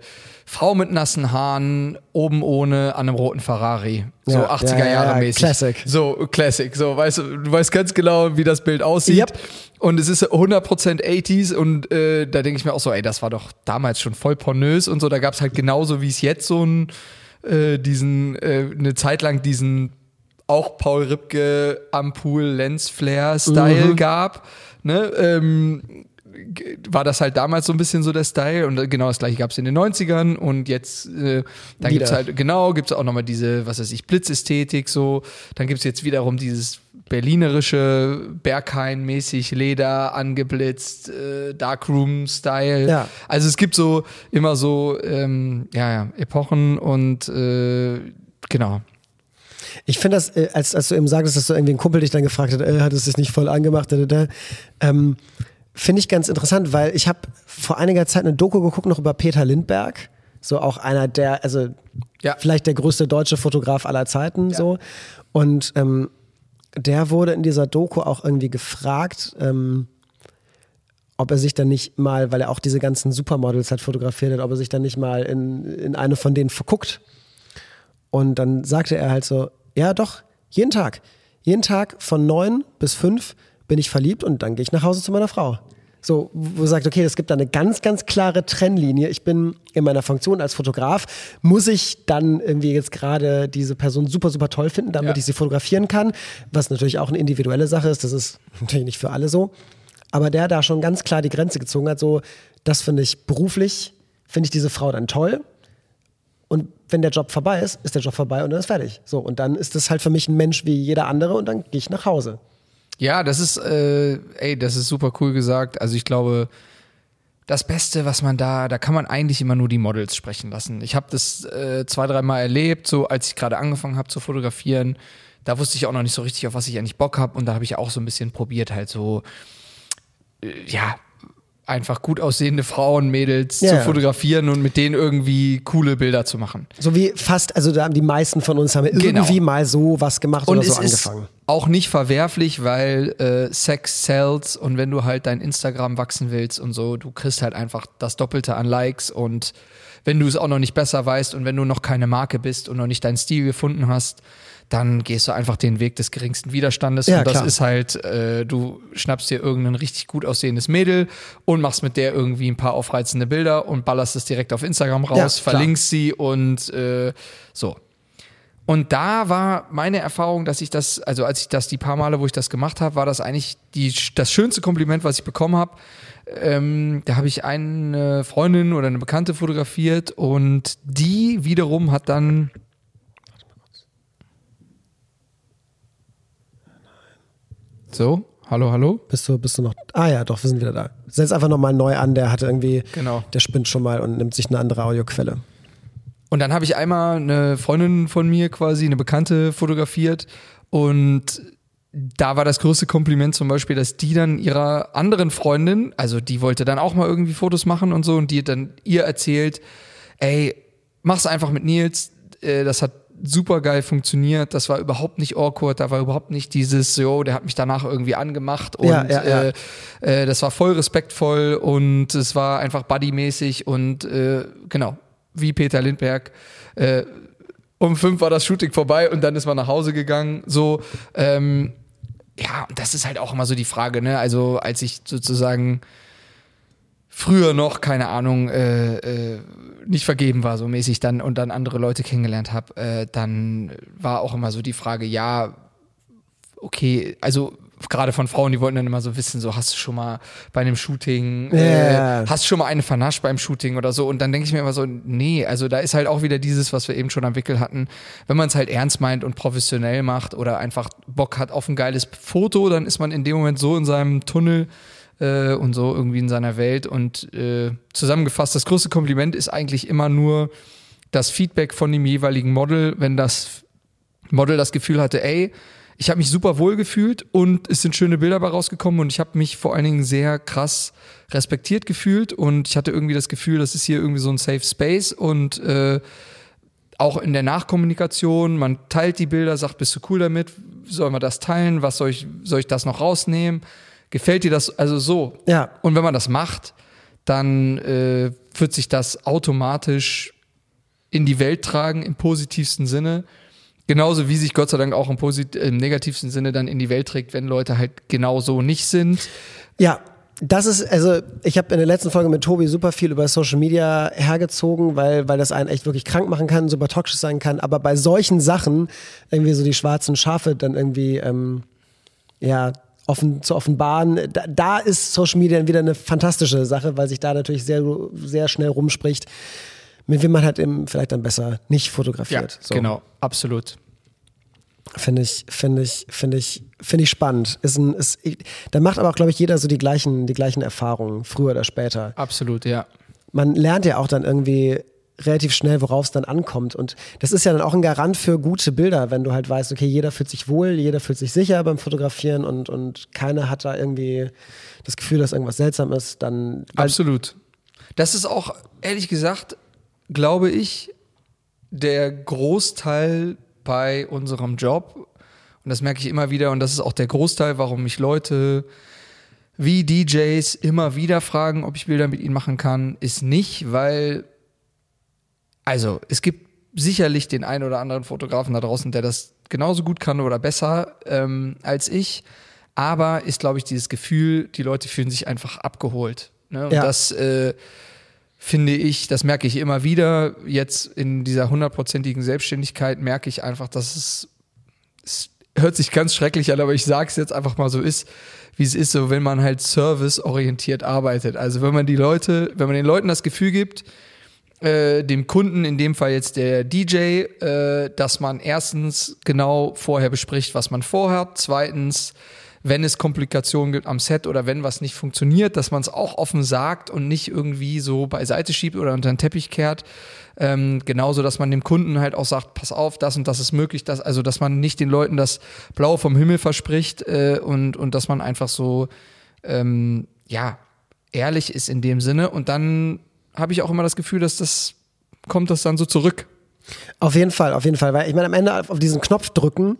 Frau mit nassen Haaren, oben ohne, an einem roten Ferrari. So Ja, 80er ja, ja, Jahre ja, mäßig. Classic. So, Classic. So, weißt du, du weißt ganz genau, wie das Bild aussieht. Yep. Und es ist 100% 80s und äh, da denke ich mir auch so, ey, das war doch damals schon voll pornös und so. Da gab es halt genauso, wie es jetzt so ein, äh, diesen, äh, eine Zeit lang diesen auch Paul Ripke am Pool Lens Flare Style gab. Ne? Ähm, war das halt damals so ein bisschen so der Style und äh, genau das gleiche gab es in den 90ern und jetzt, äh, dann Wieder. gibt's halt, genau, gibt's auch nochmal diese, was weiß ich, Blitzästhetik so, dann gibt's jetzt wiederum dieses berlinerische Berghain-mäßig Leder angeblitzt, äh, Darkroom-Style. Ja. Also es gibt so immer so, ähm, ja, ja, Epochen und äh, genau. Ich finde das, äh, als, als du eben sagtest, dass du irgendwie ein Kumpel dich dann gefragt hat, äh, hat es sich nicht voll angemacht, da, da, da, ähm, finde ich ganz interessant, weil ich habe vor einiger Zeit eine Doku geguckt noch über Peter Lindberg, so auch einer der, also Ja. vielleicht der größte deutsche Fotograf aller Zeiten, so und ähm, der wurde in dieser Doku auch irgendwie gefragt, ähm, ob er sich dann nicht mal, weil er auch diese ganzen Supermodels halt fotografiert hat, ob er sich dann nicht mal in, in eine von denen verguckt. Und dann sagte er halt so, ja doch, jeden Tag. Jeden Tag von neun bis fünf bin ich verliebt und dann gehe ich nach Hause zu meiner Frau. So, wo sagt, okay, es gibt da eine ganz, ganz klare Trennlinie. Ich bin in meiner Funktion als Fotograf, muss ich dann irgendwie jetzt gerade diese Person super, super toll finden, damit Ja. ich sie fotografieren kann, was natürlich auch eine individuelle Sache ist. Das ist natürlich nicht für alle so. Aber der da schon ganz klar die Grenze gezogen hat, so, das finde ich beruflich, finde ich diese Frau dann toll. Und wenn der Job vorbei ist, ist der Job vorbei und dann ist fertig. So, und dann ist das halt für mich ein Mensch wie jeder andere und dann gehe ich nach Hause. Ja, das ist, äh, ey, das ist super cool gesagt. Also ich glaube, das Beste, was man da, da kann man eigentlich immer nur die Models sprechen lassen. Ich habe das äh, zwei, dreimal erlebt, so als ich gerade angefangen habe zu fotografieren. Da wusste ich auch noch nicht so richtig, auf was ich eigentlich Bock habe. Und da habe ich auch so ein bisschen probiert, halt so, äh, ja, einfach gut aussehende Frauen, Mädels Ja, zu fotografieren und mit denen irgendwie coole Bilder zu machen. So wie fast, also da haben die meisten von uns haben Genau. irgendwie mal so was gemacht Und oder so es ist angefangen. auch nicht verwerflich, weil äh, Sex sells und wenn du halt dein Instagram wachsen willst und so, du kriegst halt einfach das Doppelte an Likes und wenn du es auch noch nicht besser weißt und wenn du noch keine Marke bist und noch nicht deinen Stil gefunden hast, dann gehst du einfach den Weg des geringsten Widerstandes. Ja, und das klar. ist halt, äh, du schnappst dir irgendein richtig gut aussehendes Mädel und machst mit der irgendwie ein paar aufreizende Bilder und ballerst es direkt auf Instagram raus, Ja, verlinkst sie und äh, so. Und da war meine Erfahrung, dass ich das, also als ich das die paar Male, wo ich das gemacht habe, war das eigentlich die, das schönste Kompliment, was ich bekommen habe. Ähm, da habe ich eine Freundin oder eine Bekannte fotografiert und die wiederum hat dann. So, hallo, hallo. Bist du, bist du noch. Ah ja, doch, wir sind wieder da. Setz einfach nochmal neu an, der hatte irgendwie. Genau. Der spinnt schon mal und nimmt sich eine andere Audioquelle. Und dann habe ich einmal eine Freundin von mir quasi, eine Bekannte fotografiert und da war das größte Kompliment zum Beispiel, dass die dann ihrer anderen Freundin, also die wollte dann auch mal irgendwie Fotos machen und so und die hat dann ihr erzählt, ey, mach's einfach mit Nils, äh, das hat super geil funktioniert, das war überhaupt nicht awkward, da war überhaupt nicht dieses, jo, der hat mich danach irgendwie angemacht und Ja, ja, ja. Äh, äh, das war voll respektvoll und es war einfach buddymäßig und äh, genau, wie Peter Lindberg. Äh, um fünf war das Shooting vorbei und dann ist man nach Hause gegangen. So, ähm, ja, und das ist halt auch immer so die Frage, ne? Also, als ich sozusagen früher noch, keine Ahnung, äh, äh, nicht vergeben war, so mäßig dann und dann andere Leute kennengelernt habe, äh, dann war auch immer so die Frage, ja, okay, also gerade von Frauen, die wollten dann immer so wissen, so hast du schon mal bei einem Shooting, Ja. äh, hast du schon mal eine vernascht beim Shooting oder so und dann denke ich mir immer so, nee, also da ist halt auch wieder dieses, was wir eben schon am Wickel hatten, wenn man es halt ernst meint und professionell macht oder einfach Bock hat auf ein geiles Foto, dann ist man in dem Moment so in seinem Tunnel äh, und so irgendwie in seiner Welt. Und äh, zusammengefasst, das größte Kompliment ist eigentlich immer nur das Feedback von dem jeweiligen Model, wenn das Model das Gefühl hatte, ey, ich habe mich super wohl gefühlt und es sind schöne Bilder bei rausgekommen und ich habe mich vor allen Dingen sehr krass respektiert gefühlt und ich hatte irgendwie das Gefühl, das ist hier irgendwie so ein Safe Space und äh, auch in der Nachkommunikation, man teilt die Bilder, sagt, bist du cool damit, sollen wir das teilen, was soll ich, soll ich das noch rausnehmen, gefällt dir das, also so. Ja. Und wenn man das macht, dann äh, wird sich das automatisch in die Welt tragen im positivsten Sinne. Genauso wie sich Gott sei Dank auch im, posit im negativsten Sinne dann in die Welt trägt, wenn Leute halt genau so nicht sind. Ja, das ist, also ich habe in der letzten Folge mit Tobi super viel über Social Media hergezogen, weil, weil das einen echt wirklich krank machen kann, super toxisch sein kann. Aber bei solchen Sachen, irgendwie so die schwarzen Schafe dann irgendwie, ähm, ja, offen zu offenbaren, da, da ist Social Media dann wieder eine fantastische Sache, weil sich da natürlich sehr, sehr schnell rumspricht, mit wem man halt eben vielleicht dann besser nicht fotografiert. so. genau, absolut. Finde ich, finde ich, finde ich, finde ich spannend. Ist ein, ist, da macht aber auch, glaube ich, jeder so die gleichen, die gleichen Erfahrungen, früher oder später. Absolut, ja. Man lernt ja auch dann irgendwie relativ schnell, worauf es dann ankommt. Und das ist ja dann auch ein Garant für gute Bilder, wenn du halt weißt, okay, jeder fühlt sich wohl, jeder fühlt sich sicher beim Fotografieren und, und keiner hat da irgendwie das Gefühl, dass irgendwas seltsam ist, dann. weil- Absolut. Das ist auch, ehrlich gesagt, glaube ich, der Großteil bei unserem Job. Und das merke ich immer wieder. Und das ist auch der Großteil, warum mich Leute wie DJs immer wieder fragen, ob ich Bilder mit ihnen machen kann, ist nicht, weil, also es gibt sicherlich den einen oder anderen Fotografen da draußen, der das genauso gut kann oder besser ähm, als ich. Aber ist, glaube ich, dieses Gefühl, die Leute fühlen sich einfach abgeholt. Ne? Und Ja. das äh, finde ich, das merke ich immer wieder. Jetzt in dieser hundertprozentigen Selbstständigkeit merke ich einfach, dass es, es hört sich ganz schrecklich an, aber ich sage es jetzt einfach mal so ist, wie es ist, so wenn man halt serviceorientiert arbeitet. Also wenn man die Leute, wenn man den Leuten das Gefühl gibt, äh, dem Kunden, in dem Fall jetzt der DJ, äh, dass man erstens genau vorher bespricht, was man vorhat, zweitens, wenn es Komplikationen gibt am Set oder wenn was nicht funktioniert, dass man es auch offen sagt und nicht irgendwie so beiseite schiebt oder unter den Teppich kehrt. Ähm, genauso, dass man dem Kunden halt auch sagt, pass auf, das und das ist möglich, dass, also dass man nicht den Leuten das Blau vom Himmel verspricht äh, und, und dass man einfach so ähm, ja, ehrlich ist in dem Sinne. Und dann habe ich auch immer das Gefühl, dass das kommt das dann so zurück. Auf jeden Fall, auf jeden Fall. Weil ich meine, am Ende auf diesen Knopf drücken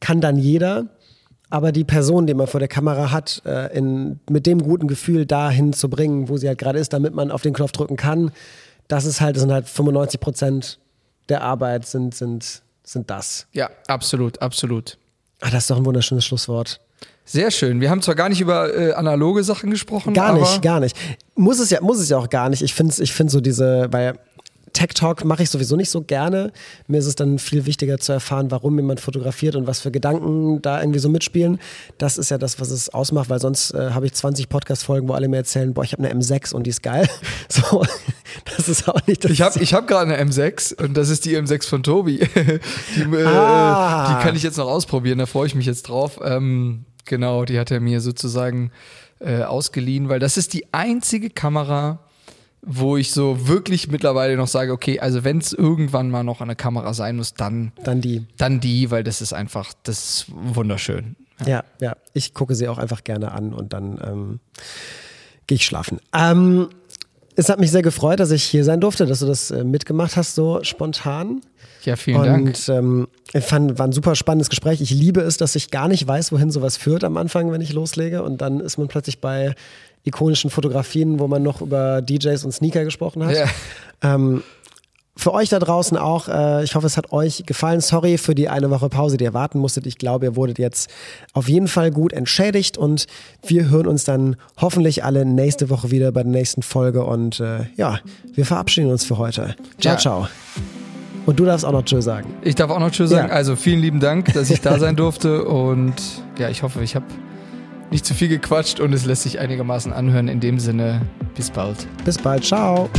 kann dann jeder, aber die Person, die man vor der Kamera hat, äh, in, mit dem guten Gefühl dahin zu bringen, wo sie halt gerade ist, damit man auf den Knopf drücken kann, das ist halt, das sind halt 95 Prozent der Arbeit sind, sind sind das. Ja, absolut, absolut. Ah, das ist doch ein wunderschönes Schlusswort. Sehr schön. Wir haben zwar gar nicht über äh, analoge Sachen gesprochen, Gar nicht, gar nicht. Muss es ja, muss es ja auch gar nicht. Ich finde ich find so diese, weil Tech Talk mache ich sowieso nicht so gerne. Mir ist es dann viel wichtiger zu erfahren, warum jemand fotografiert und was für Gedanken da irgendwie so mitspielen. Das ist ja das, was es ausmacht, weil sonst äh, habe ich 20 Podcast-Folgen, wo alle mir erzählen, boah, ich habe eine M6 und die ist geil. So, das ist auch nicht das. Ich habe ich hab gerade eine M6 und das ist die M6 von Tobi. die, äh, Ah. die kann ich jetzt noch ausprobieren, da freue ich mich jetzt drauf. Ähm, genau, die hat er mir sozusagen äh, ausgeliehen, weil das ist die einzige Kamera, wo ich so wirklich mittlerweile noch sage, okay, also wenn es irgendwann mal noch eine Kamera sein muss, dann, Dann die. dann die, weil das ist einfach, das ist wunderschön. Ja, ja. Ich gucke sie auch einfach gerne an und dann ähm, gehe ich schlafen. Ähm, es hat mich sehr gefreut, dass ich hier sein durfte, dass du das äh, mitgemacht hast, so spontan. Ja, vielen Dank. Und ähm, ich fand, war ein super spannendes Gespräch. Ich liebe es, dass ich gar nicht weiß, wohin sowas führt am Anfang, wenn ich loslege. Und dann ist man plötzlich bei ikonischen Fotografien, wo man noch über DJs und Sneaker gesprochen hat. Ja. Ähm, für euch da draußen auch, äh, ich hoffe, es hat euch gefallen. Sorry für die eine Woche Pause, die ihr warten musstet. Ich glaube, ihr wurdet jetzt auf jeden Fall gut entschädigt und wir hören uns dann hoffentlich alle nächste Woche wieder bei der nächsten Folge und äh, ja, wir verabschieden uns für heute. Ciao, Ja. ciao. Und du darfst auch noch Tschö sagen. Ich darf auch noch Tschüss sagen. Ja. Also vielen lieben Dank, dass ich da sein durfte. Und ja, ich hoffe, ich habe nicht zu viel gequatscht und es lässt sich einigermaßen anhören. In dem Sinne, bis bald. Bis bald, ciao.